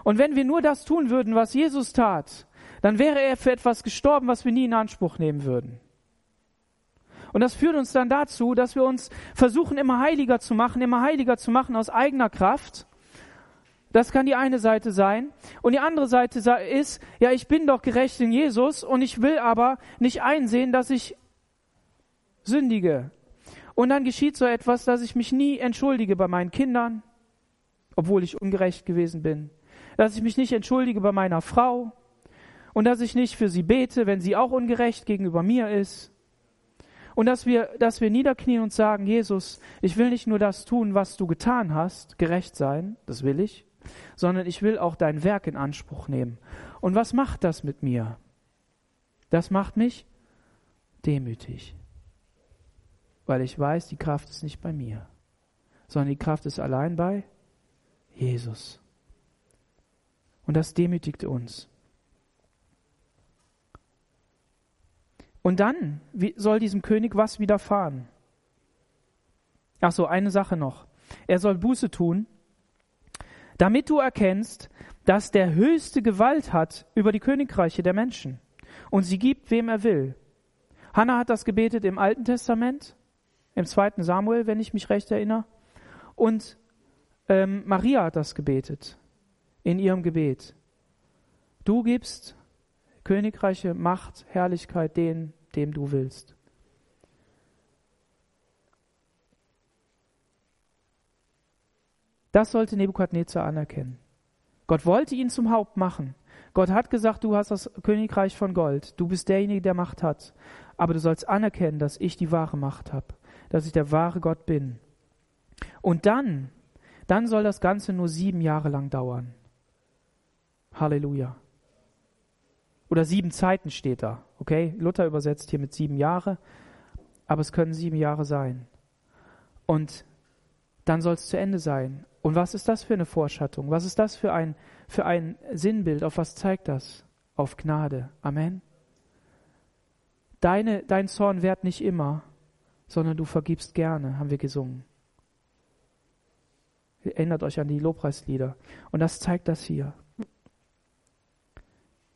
Und wenn wir nur das tun würden, was Jesus tat, dann wäre er für etwas gestorben, was wir nie in Anspruch nehmen würden. Und das führt uns dann dazu, dass wir uns versuchen, immer heiliger zu machen, immer heiliger zu machen aus eigener Kraft. Das kann die eine Seite sein. Und die andere Seite ist, ja, ich bin doch gerecht in Jesus und ich will aber nicht einsehen, dass ich sündige. Und dann geschieht so etwas, dass ich mich nie entschuldige bei meinen Kindern, obwohl ich ungerecht gewesen bin. Dass ich mich nicht entschuldige bei meiner Frau und dass ich nicht für sie bete, wenn sie auch ungerecht gegenüber mir ist. Und dass wir, dass wir niederknien und sagen, Jesus, ich will nicht nur das tun, was du getan hast, gerecht sein, das will ich, sondern ich will auch dein Werk in Anspruch nehmen. Und was macht das mit mir? Das macht mich demütig, weil ich weiß, die Kraft ist nicht bei mir, sondern die Kraft ist allein bei Jesus. Und das demütigt uns. Und dann soll diesem König was widerfahren. Ach so, eine Sache noch. Er soll Buße tun, damit du erkennst, dass der höchste Gewalt hat über die Königreiche der Menschen und sie gibt, wem er will. Hannah hat das gebetet im Alten Testament, im zweiten Samuel, wenn ich mich recht erinnere, und ähm, Maria hat das gebetet in ihrem Gebet. Du gibst Königreiche, Macht, Herrlichkeit den, dem du willst. Das sollte Nebukadnezar anerkennen. Gott wollte ihn zum Haupt machen. Gott hat gesagt, du hast das Königreich von Gold. Du bist derjenige, der Macht hat. Aber du sollst anerkennen, dass ich die wahre Macht habe. Dass ich der wahre Gott bin. Und dann dann soll das Ganze nur sieben Jahre lang dauern. Halleluja. Oder sieben Zeiten steht da. Okay, Luther übersetzt hier mit sieben Jahre, aber es können sieben Jahre sein. Und dann soll es zu Ende sein. Und was ist das für eine Vorschattung? Was ist das für ein, für ein Sinnbild? Auf was zeigt das? Auf Gnade. Amen. Deine, dein Zorn währt nicht immer, sondern du vergibst gerne, haben wir gesungen. Erinnert euch an die Lobpreislieder. Und das zeigt das hier.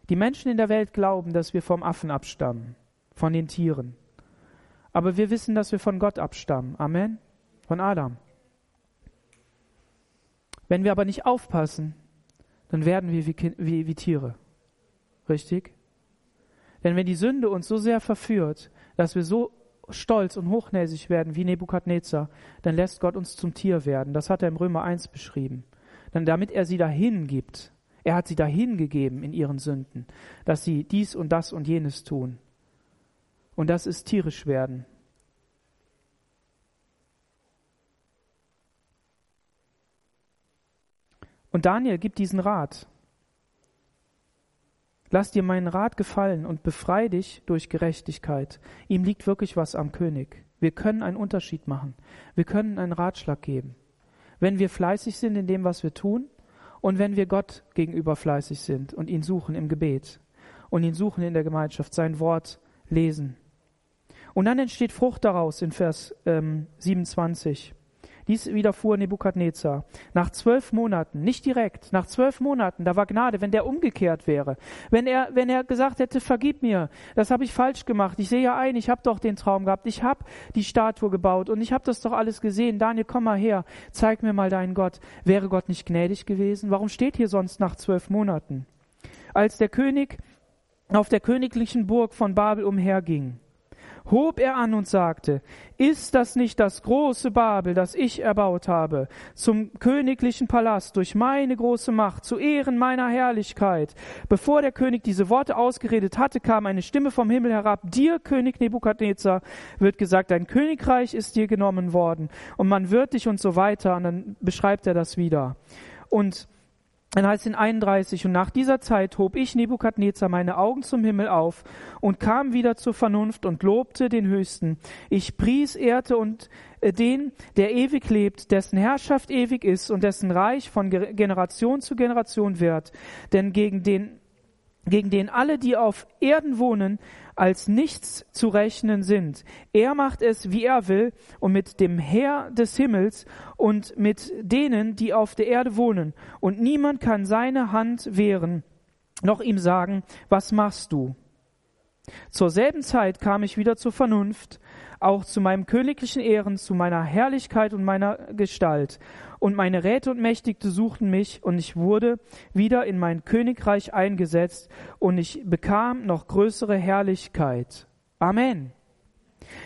Die Menschen in der Welt glauben, dass wir vom Affen abstammen, von den Tieren. Aber wir wissen, dass wir von Gott abstammen. Amen. Von Adam. Wenn wir aber nicht aufpassen, dann werden wir wie, wie, wie Tiere. Richtig? Denn wenn die Sünde uns so sehr verführt, dass wir so stolz und hochnäsig werden wie Nebukadnezar, dann lässt Gott uns zum Tier werden. Das hat er im Römer 1 beschrieben. Dann damit er sie dahin gibt, er hat sie dahin gegeben in ihren Sünden, dass sie dies und das und jenes tun. Und das ist tierisch werden. Und Daniel gibt diesen Rat. Lass dir meinen Rat gefallen und befrei dich durch Gerechtigkeit. Ihm liegt wirklich was am König. Wir können einen Unterschied machen. Wir können einen Ratschlag geben. Wenn wir fleißig sind in dem, was wir tun, und wenn wir Gott gegenüber fleißig sind und ihn suchen im Gebet und ihn suchen in der Gemeinschaft, sein Wort lesen. Und dann entsteht Frucht daraus in Vers ähm, 27. Dies widerfuhr Nebukadnezar. Nach zwölf Monaten, nicht direkt, nach zwölf Monaten, da war Gnade, wenn der umgekehrt wäre. Wenn er, wenn er gesagt hätte, vergib mir, das habe ich falsch gemacht. Ich sehe ja ein, ich habe doch den Traum gehabt, ich habe die Statue gebaut und ich habe das doch alles gesehen. Daniel, komm mal her, zeig mir mal deinen Gott. Wäre Gott nicht gnädig gewesen? Warum steht hier sonst nach zwölf Monaten? Als der König auf der königlichen Burg von Babel umherging, hob er an und sagte, ist das nicht das große Babel, das ich erbaut habe, zum königlichen Palast durch meine große Macht, zu Ehren meiner Herrlichkeit? Bevor der König diese Worte ausgeredet hatte, kam eine Stimme vom Himmel herab, dir, König Nebukadnezar, wird gesagt, dein Königreich ist dir genommen worden und man wird dich und so weiter, und dann beschreibt er das wieder. Und dann heißt es in 31, und nach dieser Zeit hob ich Nebukadnezar meine Augen zum Himmel auf und kam wieder zur Vernunft und lobte den Höchsten. Ich pries, ehrte und äh, den, der ewig lebt, dessen Herrschaft ewig ist und dessen Reich von Generation zu Generation wird. Denn gegen den, gegen den alle, die auf Erden wohnen, als nichts zu rechnen sind. Er macht es, wie er will, und mit dem Herr des Himmels und mit denen, die auf der Erde wohnen. Und niemand kann seine Hand wehren, noch ihm sagen, was machst du? Zur selben Zeit kam ich wieder zur Vernunft, auch zu meinem königlichen Ehren, zu meiner Herrlichkeit und meiner Gestalt. Und meine Räte und Mächtigte suchten mich, und ich wurde wieder in mein Königreich eingesetzt, und ich bekam noch größere Herrlichkeit. Amen.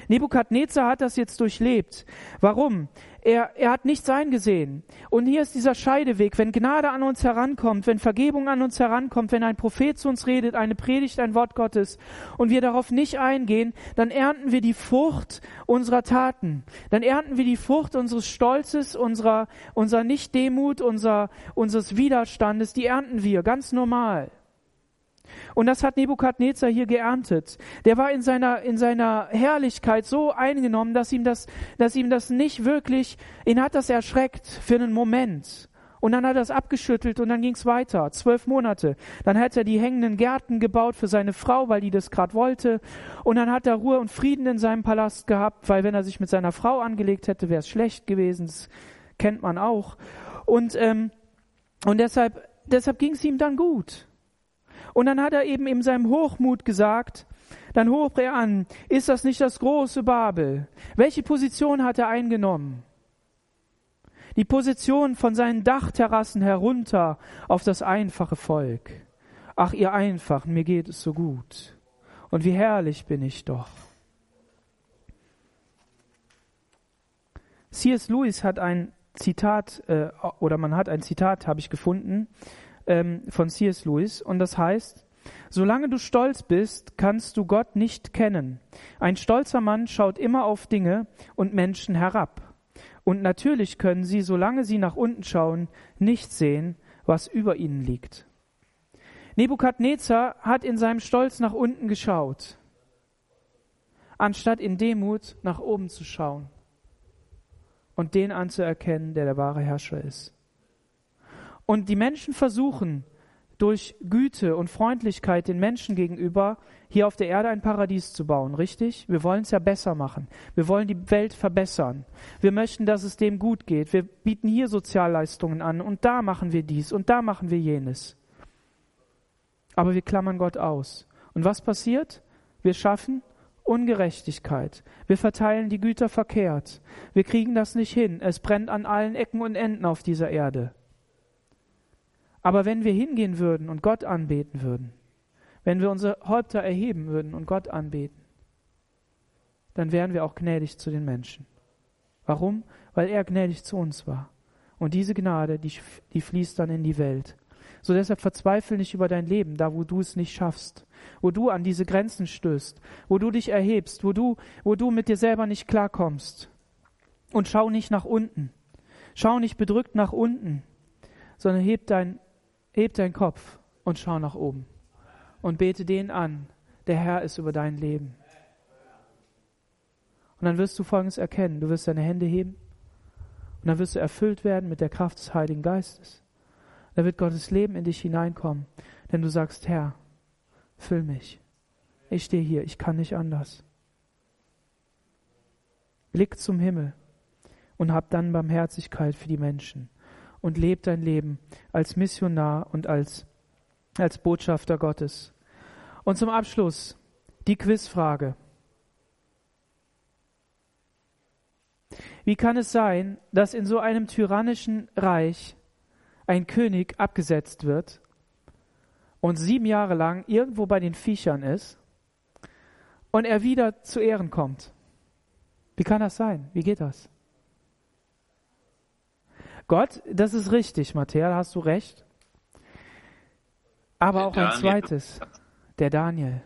Nebukadnezar hat das jetzt durchlebt. Warum? Er, er hat nichts eingesehen. Und hier ist dieser Scheideweg. Wenn Gnade an uns herankommt, wenn Vergebung an uns herankommt, wenn ein Prophet zu uns redet, eine Predigt, ein Wort Gottes, und wir darauf nicht eingehen, dann ernten wir die Frucht unserer Taten. Dann ernten wir die Frucht unseres Stolzes, unserer, unserer Nichtdemut, unser, unseres Widerstandes. Die ernten wir ganz normal. Und das hat Nebukadnezar hier geerntet. Der war in seiner, in seiner Herrlichkeit so eingenommen, dass ihm das, dass ihm das nicht wirklich, ihn hat das erschreckt für einen Moment. Und dann hat er es abgeschüttelt und dann ging es weiter. Zwölf Monate. Dann hat er die hängenden Gärten gebaut für seine Frau, weil die das gerade wollte. Und dann hat er Ruhe und Frieden in seinem Palast gehabt, weil wenn er sich mit seiner Frau angelegt hätte, wäre es schlecht gewesen. Das kennt man auch. Und, ähm, und deshalb, deshalb ging es ihm dann gut. Und dann hat er eben in seinem Hochmut gesagt, dann hob er an, ist das nicht das große Babel? Welche Position hat er eingenommen? Die Position von seinen Dachterrassen herunter auf das einfache Volk. Ach, ihr Einfachen, mir geht es so gut. Und wie herrlich bin ich doch. C.S. Lewis hat ein Zitat, äh, oder man hat ein Zitat, habe ich gefunden, ähm, von C.S. Lewis und das heißt, solange du stolz bist, kannst du Gott nicht kennen. Ein stolzer Mann schaut immer auf Dinge und Menschen herab. Und natürlich können sie, solange sie nach unten schauen, nicht sehen, was über ihnen liegt. Nebukadnezar hat in seinem Stolz nach unten geschaut, anstatt in Demut nach oben zu schauen und den anzuerkennen, der der wahre Herrscher ist. Und die Menschen versuchen, durch Güte und Freundlichkeit den Menschen gegenüber hier auf der Erde ein Paradies zu bauen, richtig? Wir wollen es ja besser machen. Wir wollen die Welt verbessern. Wir möchten, dass es dem gut geht. Wir bieten hier Sozialleistungen an und da machen wir dies und da machen wir jenes. Aber wir klammern Gott aus. Und was passiert? Wir schaffen Ungerechtigkeit. Wir verteilen die Güter verkehrt. Wir kriegen das nicht hin. Es brennt an allen Ecken und Enden auf dieser Erde. Aber wenn wir hingehen würden und Gott anbeten würden, wenn wir unsere Häupter erheben würden und Gott anbeten, dann wären wir auch gnädig zu den Menschen. Warum? Weil er gnädig zu uns war. Und diese Gnade, die, die fließt dann in die Welt. So deshalb verzweifle nicht über dein Leben, da wo du es nicht schaffst, wo du an diese Grenzen stößt, wo du dich erhebst, wo du, wo du mit dir selber nicht klarkommst. Und schau nicht nach unten. Schau nicht bedrückt nach unten, sondern heb dein Heb deinen Kopf und schau nach oben und bete den an, der Herr ist über dein Leben. Und dann wirst du Folgendes erkennen. Du wirst deine Hände heben und dann wirst du erfüllt werden mit der Kraft des Heiligen Geistes. Da wird Gottes Leben in dich hineinkommen, denn du sagst, Herr, füll mich. Ich stehe hier, ich kann nicht anders. Blick zum Himmel und hab dann Barmherzigkeit für die Menschen und leb dein Leben als Missionar und als, als Botschafter Gottes. Und zum Abschluss die Quizfrage. Wie kann es sein, dass in so einem tyrannischen Reich ein König abgesetzt wird und sieben Jahre lang irgendwo bei den Viechern ist und er wieder zu Ehren kommt? Wie kann das sein? Wie geht das? Gott, das ist richtig, Matthäa, da hast du recht. Aber der auch Daniel. ein zweites, der Daniel.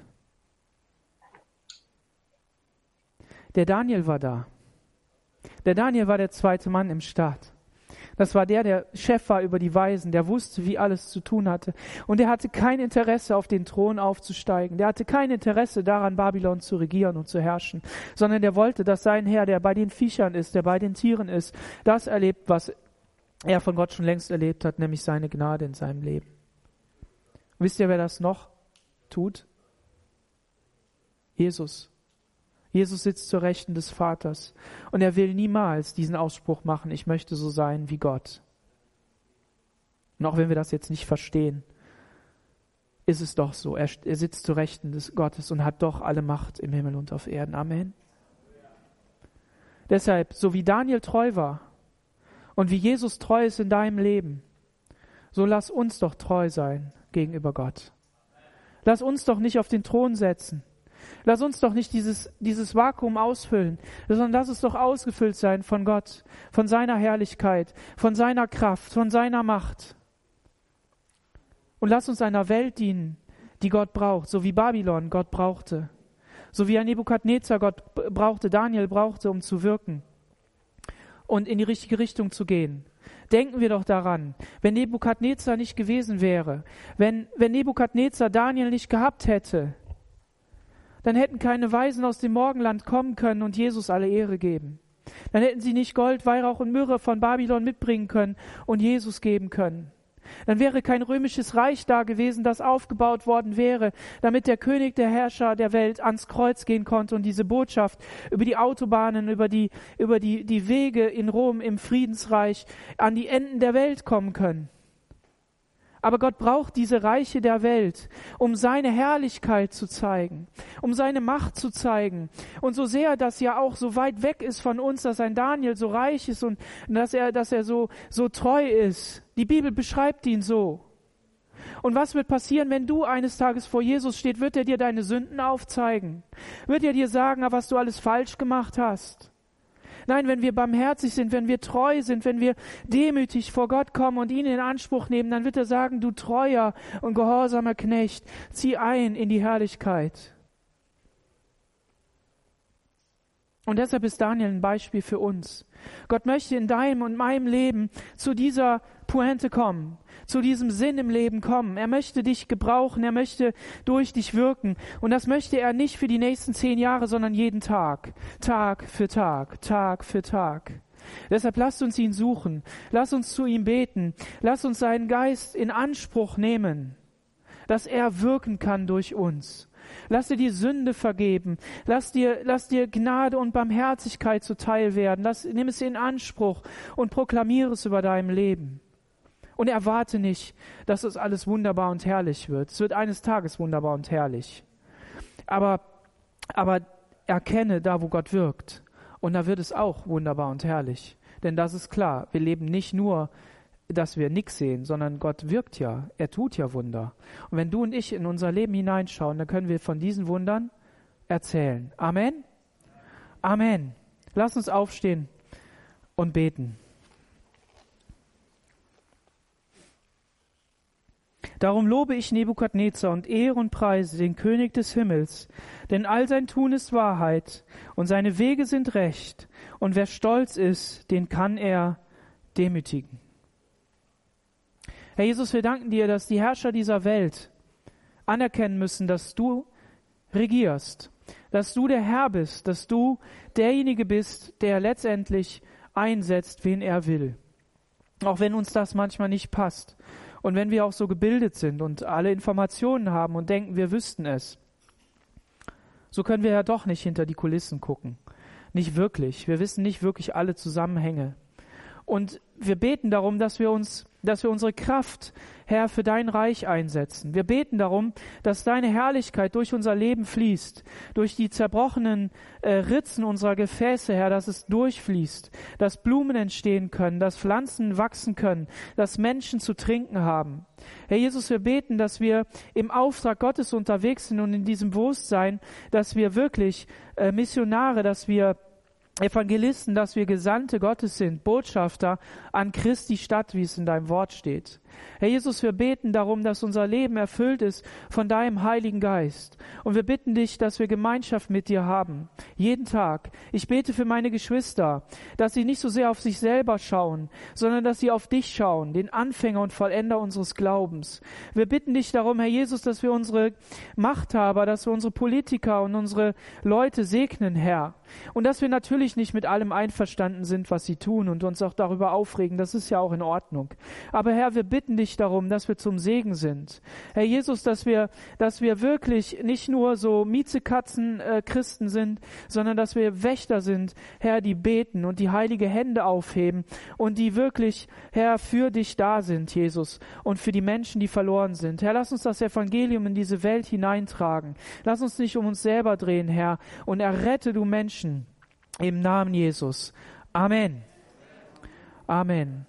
Der Daniel war da. Der Daniel war der zweite Mann im Staat. Das war der, der Chef war über die Weisen, der wusste, wie alles zu tun hatte. Und er hatte kein Interesse, auf den Thron aufzusteigen. Der hatte kein Interesse daran, Babylon zu regieren und zu herrschen, sondern der wollte, dass sein Herr, der bei den Viechern ist, der bei den Tieren ist, das erlebt, was er von Gott schon längst erlebt hat, nämlich seine Gnade in seinem Leben. Wisst ihr, wer das noch tut? Jesus. Jesus sitzt zur Rechten des Vaters und er will niemals diesen Ausspruch machen, ich möchte so sein wie Gott. Und auch wenn wir das jetzt nicht verstehen, ist es doch so. Er, er sitzt zur Rechten des Gottes und hat doch alle Macht im Himmel und auf Erden. Amen. Deshalb, so wie Daniel treu war, und wie Jesus treu ist in deinem Leben, so lass uns doch treu sein gegenüber Gott. Lass uns doch nicht auf den Thron setzen. Lass uns doch nicht dieses, dieses Vakuum ausfüllen, sondern lass es doch ausgefüllt sein von Gott, von seiner Herrlichkeit, von seiner Kraft, von seiner Macht. Und lass uns einer Welt dienen, die Gott braucht, so wie Babylon Gott brauchte, so wie ein Nebukadnezar Gott brauchte, Daniel brauchte, um zu wirken und in die richtige Richtung zu gehen. Denken wir doch daran, wenn Nebukadnezar nicht gewesen wäre, wenn, wenn Nebukadnezar Daniel nicht gehabt hätte, dann hätten keine Weisen aus dem Morgenland kommen können und Jesus alle Ehre geben. Dann hätten sie nicht Gold, Weihrauch und Myrrhe von Babylon mitbringen können und Jesus geben können. Dann wäre kein römisches Reich da gewesen, das aufgebaut worden wäre, damit der König, der Herrscher der Welt ans Kreuz gehen konnte und diese Botschaft über die Autobahnen, über die, über die, die Wege in Rom im Friedensreich an die Enden der Welt kommen können. Aber Gott braucht diese Reiche der Welt, um seine Herrlichkeit zu zeigen, um seine Macht zu zeigen. Und so sehr das ja auch so weit weg ist von uns, dass ein Daniel so reich ist und dass er, dass er so, so treu ist. Die Bibel beschreibt ihn so. Und was wird passieren, wenn du eines Tages vor Jesus steht? Wird er dir deine Sünden aufzeigen? Wird er dir sagen, was du alles falsch gemacht hast? Nein, wenn wir barmherzig sind, wenn wir treu sind, wenn wir demütig vor Gott kommen und ihn in Anspruch nehmen, dann wird er sagen, du treuer und gehorsamer Knecht, zieh ein in die Herrlichkeit. Und deshalb ist Daniel ein Beispiel für uns. Gott möchte in deinem und meinem Leben zu dieser Pointe kommen, zu diesem Sinn im Leben kommen. Er möchte dich gebrauchen, er möchte durch dich wirken. Und das möchte er nicht für die nächsten zehn Jahre, sondern jeden Tag, Tag für Tag, Tag für Tag. Deshalb lasst uns ihn suchen, lasst uns zu ihm beten, lasst uns seinen Geist in Anspruch nehmen, dass er wirken kann durch uns. Lass dir die Sünde vergeben. Lass dir, lass dir Gnade und Barmherzigkeit zuteil werden. Lass, nimm es in Anspruch und proklamiere es über deinem Leben. Und erwarte nicht, dass es alles wunderbar und herrlich wird. Es wird eines Tages wunderbar und herrlich. Aber, aber erkenne da, wo Gott wirkt. Und da wird es auch wunderbar und herrlich. Denn das ist klar. Wir leben nicht nur dass wir nichts sehen, sondern Gott wirkt ja, er tut ja Wunder. Und wenn du und ich in unser Leben hineinschauen, dann können wir von diesen Wundern erzählen. Amen? Amen. Lass uns aufstehen und beten. Darum lobe ich Nebukadnezar und ehre und preise den König des Himmels, denn all sein Tun ist Wahrheit und seine Wege sind recht, und wer stolz ist, den kann er demütigen. Herr Jesus, wir danken dir, dass die Herrscher dieser Welt anerkennen müssen, dass du regierst, dass du der Herr bist, dass du derjenige bist, der letztendlich einsetzt, wen er will. Auch wenn uns das manchmal nicht passt und wenn wir auch so gebildet sind und alle Informationen haben und denken, wir wüssten es, so können wir ja doch nicht hinter die Kulissen gucken. Nicht wirklich. Wir wissen nicht wirklich alle Zusammenhänge. Und wir beten darum, dass wir uns dass wir unsere Kraft, Herr, für dein Reich einsetzen. Wir beten darum, dass deine Herrlichkeit durch unser Leben fließt, durch die zerbrochenen äh, Ritzen unserer Gefäße, Herr, dass es durchfließt, dass Blumen entstehen können, dass Pflanzen wachsen können, dass Menschen zu trinken haben. Herr Jesus, wir beten, dass wir im Auftrag Gottes unterwegs sind und in diesem Bewusstsein, dass wir wirklich äh, Missionare, dass wir Evangelisten, dass wir Gesandte Gottes sind, Botschafter an Christi Stadt, wie es in deinem Wort steht. Herr Jesus, wir beten darum, dass unser Leben erfüllt ist von deinem Heiligen Geist. Und wir bitten dich, dass wir Gemeinschaft mit dir haben. Jeden Tag. Ich bete für meine Geschwister, dass sie nicht so sehr auf sich selber schauen, sondern dass sie auf dich schauen, den Anfänger und Vollender unseres Glaubens. Wir bitten dich darum, Herr Jesus, dass wir unsere Machthaber, dass wir unsere Politiker und unsere Leute segnen, Herr. Und dass wir natürlich nicht mit allem einverstanden sind, was sie tun und uns auch darüber aufregen. Das ist ja auch in Ordnung. Aber Herr, wir bitten bitten dich darum, dass wir zum Segen sind. Herr Jesus, dass wir, dass wir wirklich nicht nur so Miezekatzen äh, Christen sind, sondern dass wir Wächter sind, Herr, die beten und die heilige Hände aufheben und die wirklich, Herr, für dich da sind, Jesus, und für die Menschen, die verloren sind. Herr, lass uns das Evangelium in diese Welt hineintragen. Lass uns nicht um uns selber drehen, Herr, und errette du Menschen im Namen Jesus. Amen. Amen.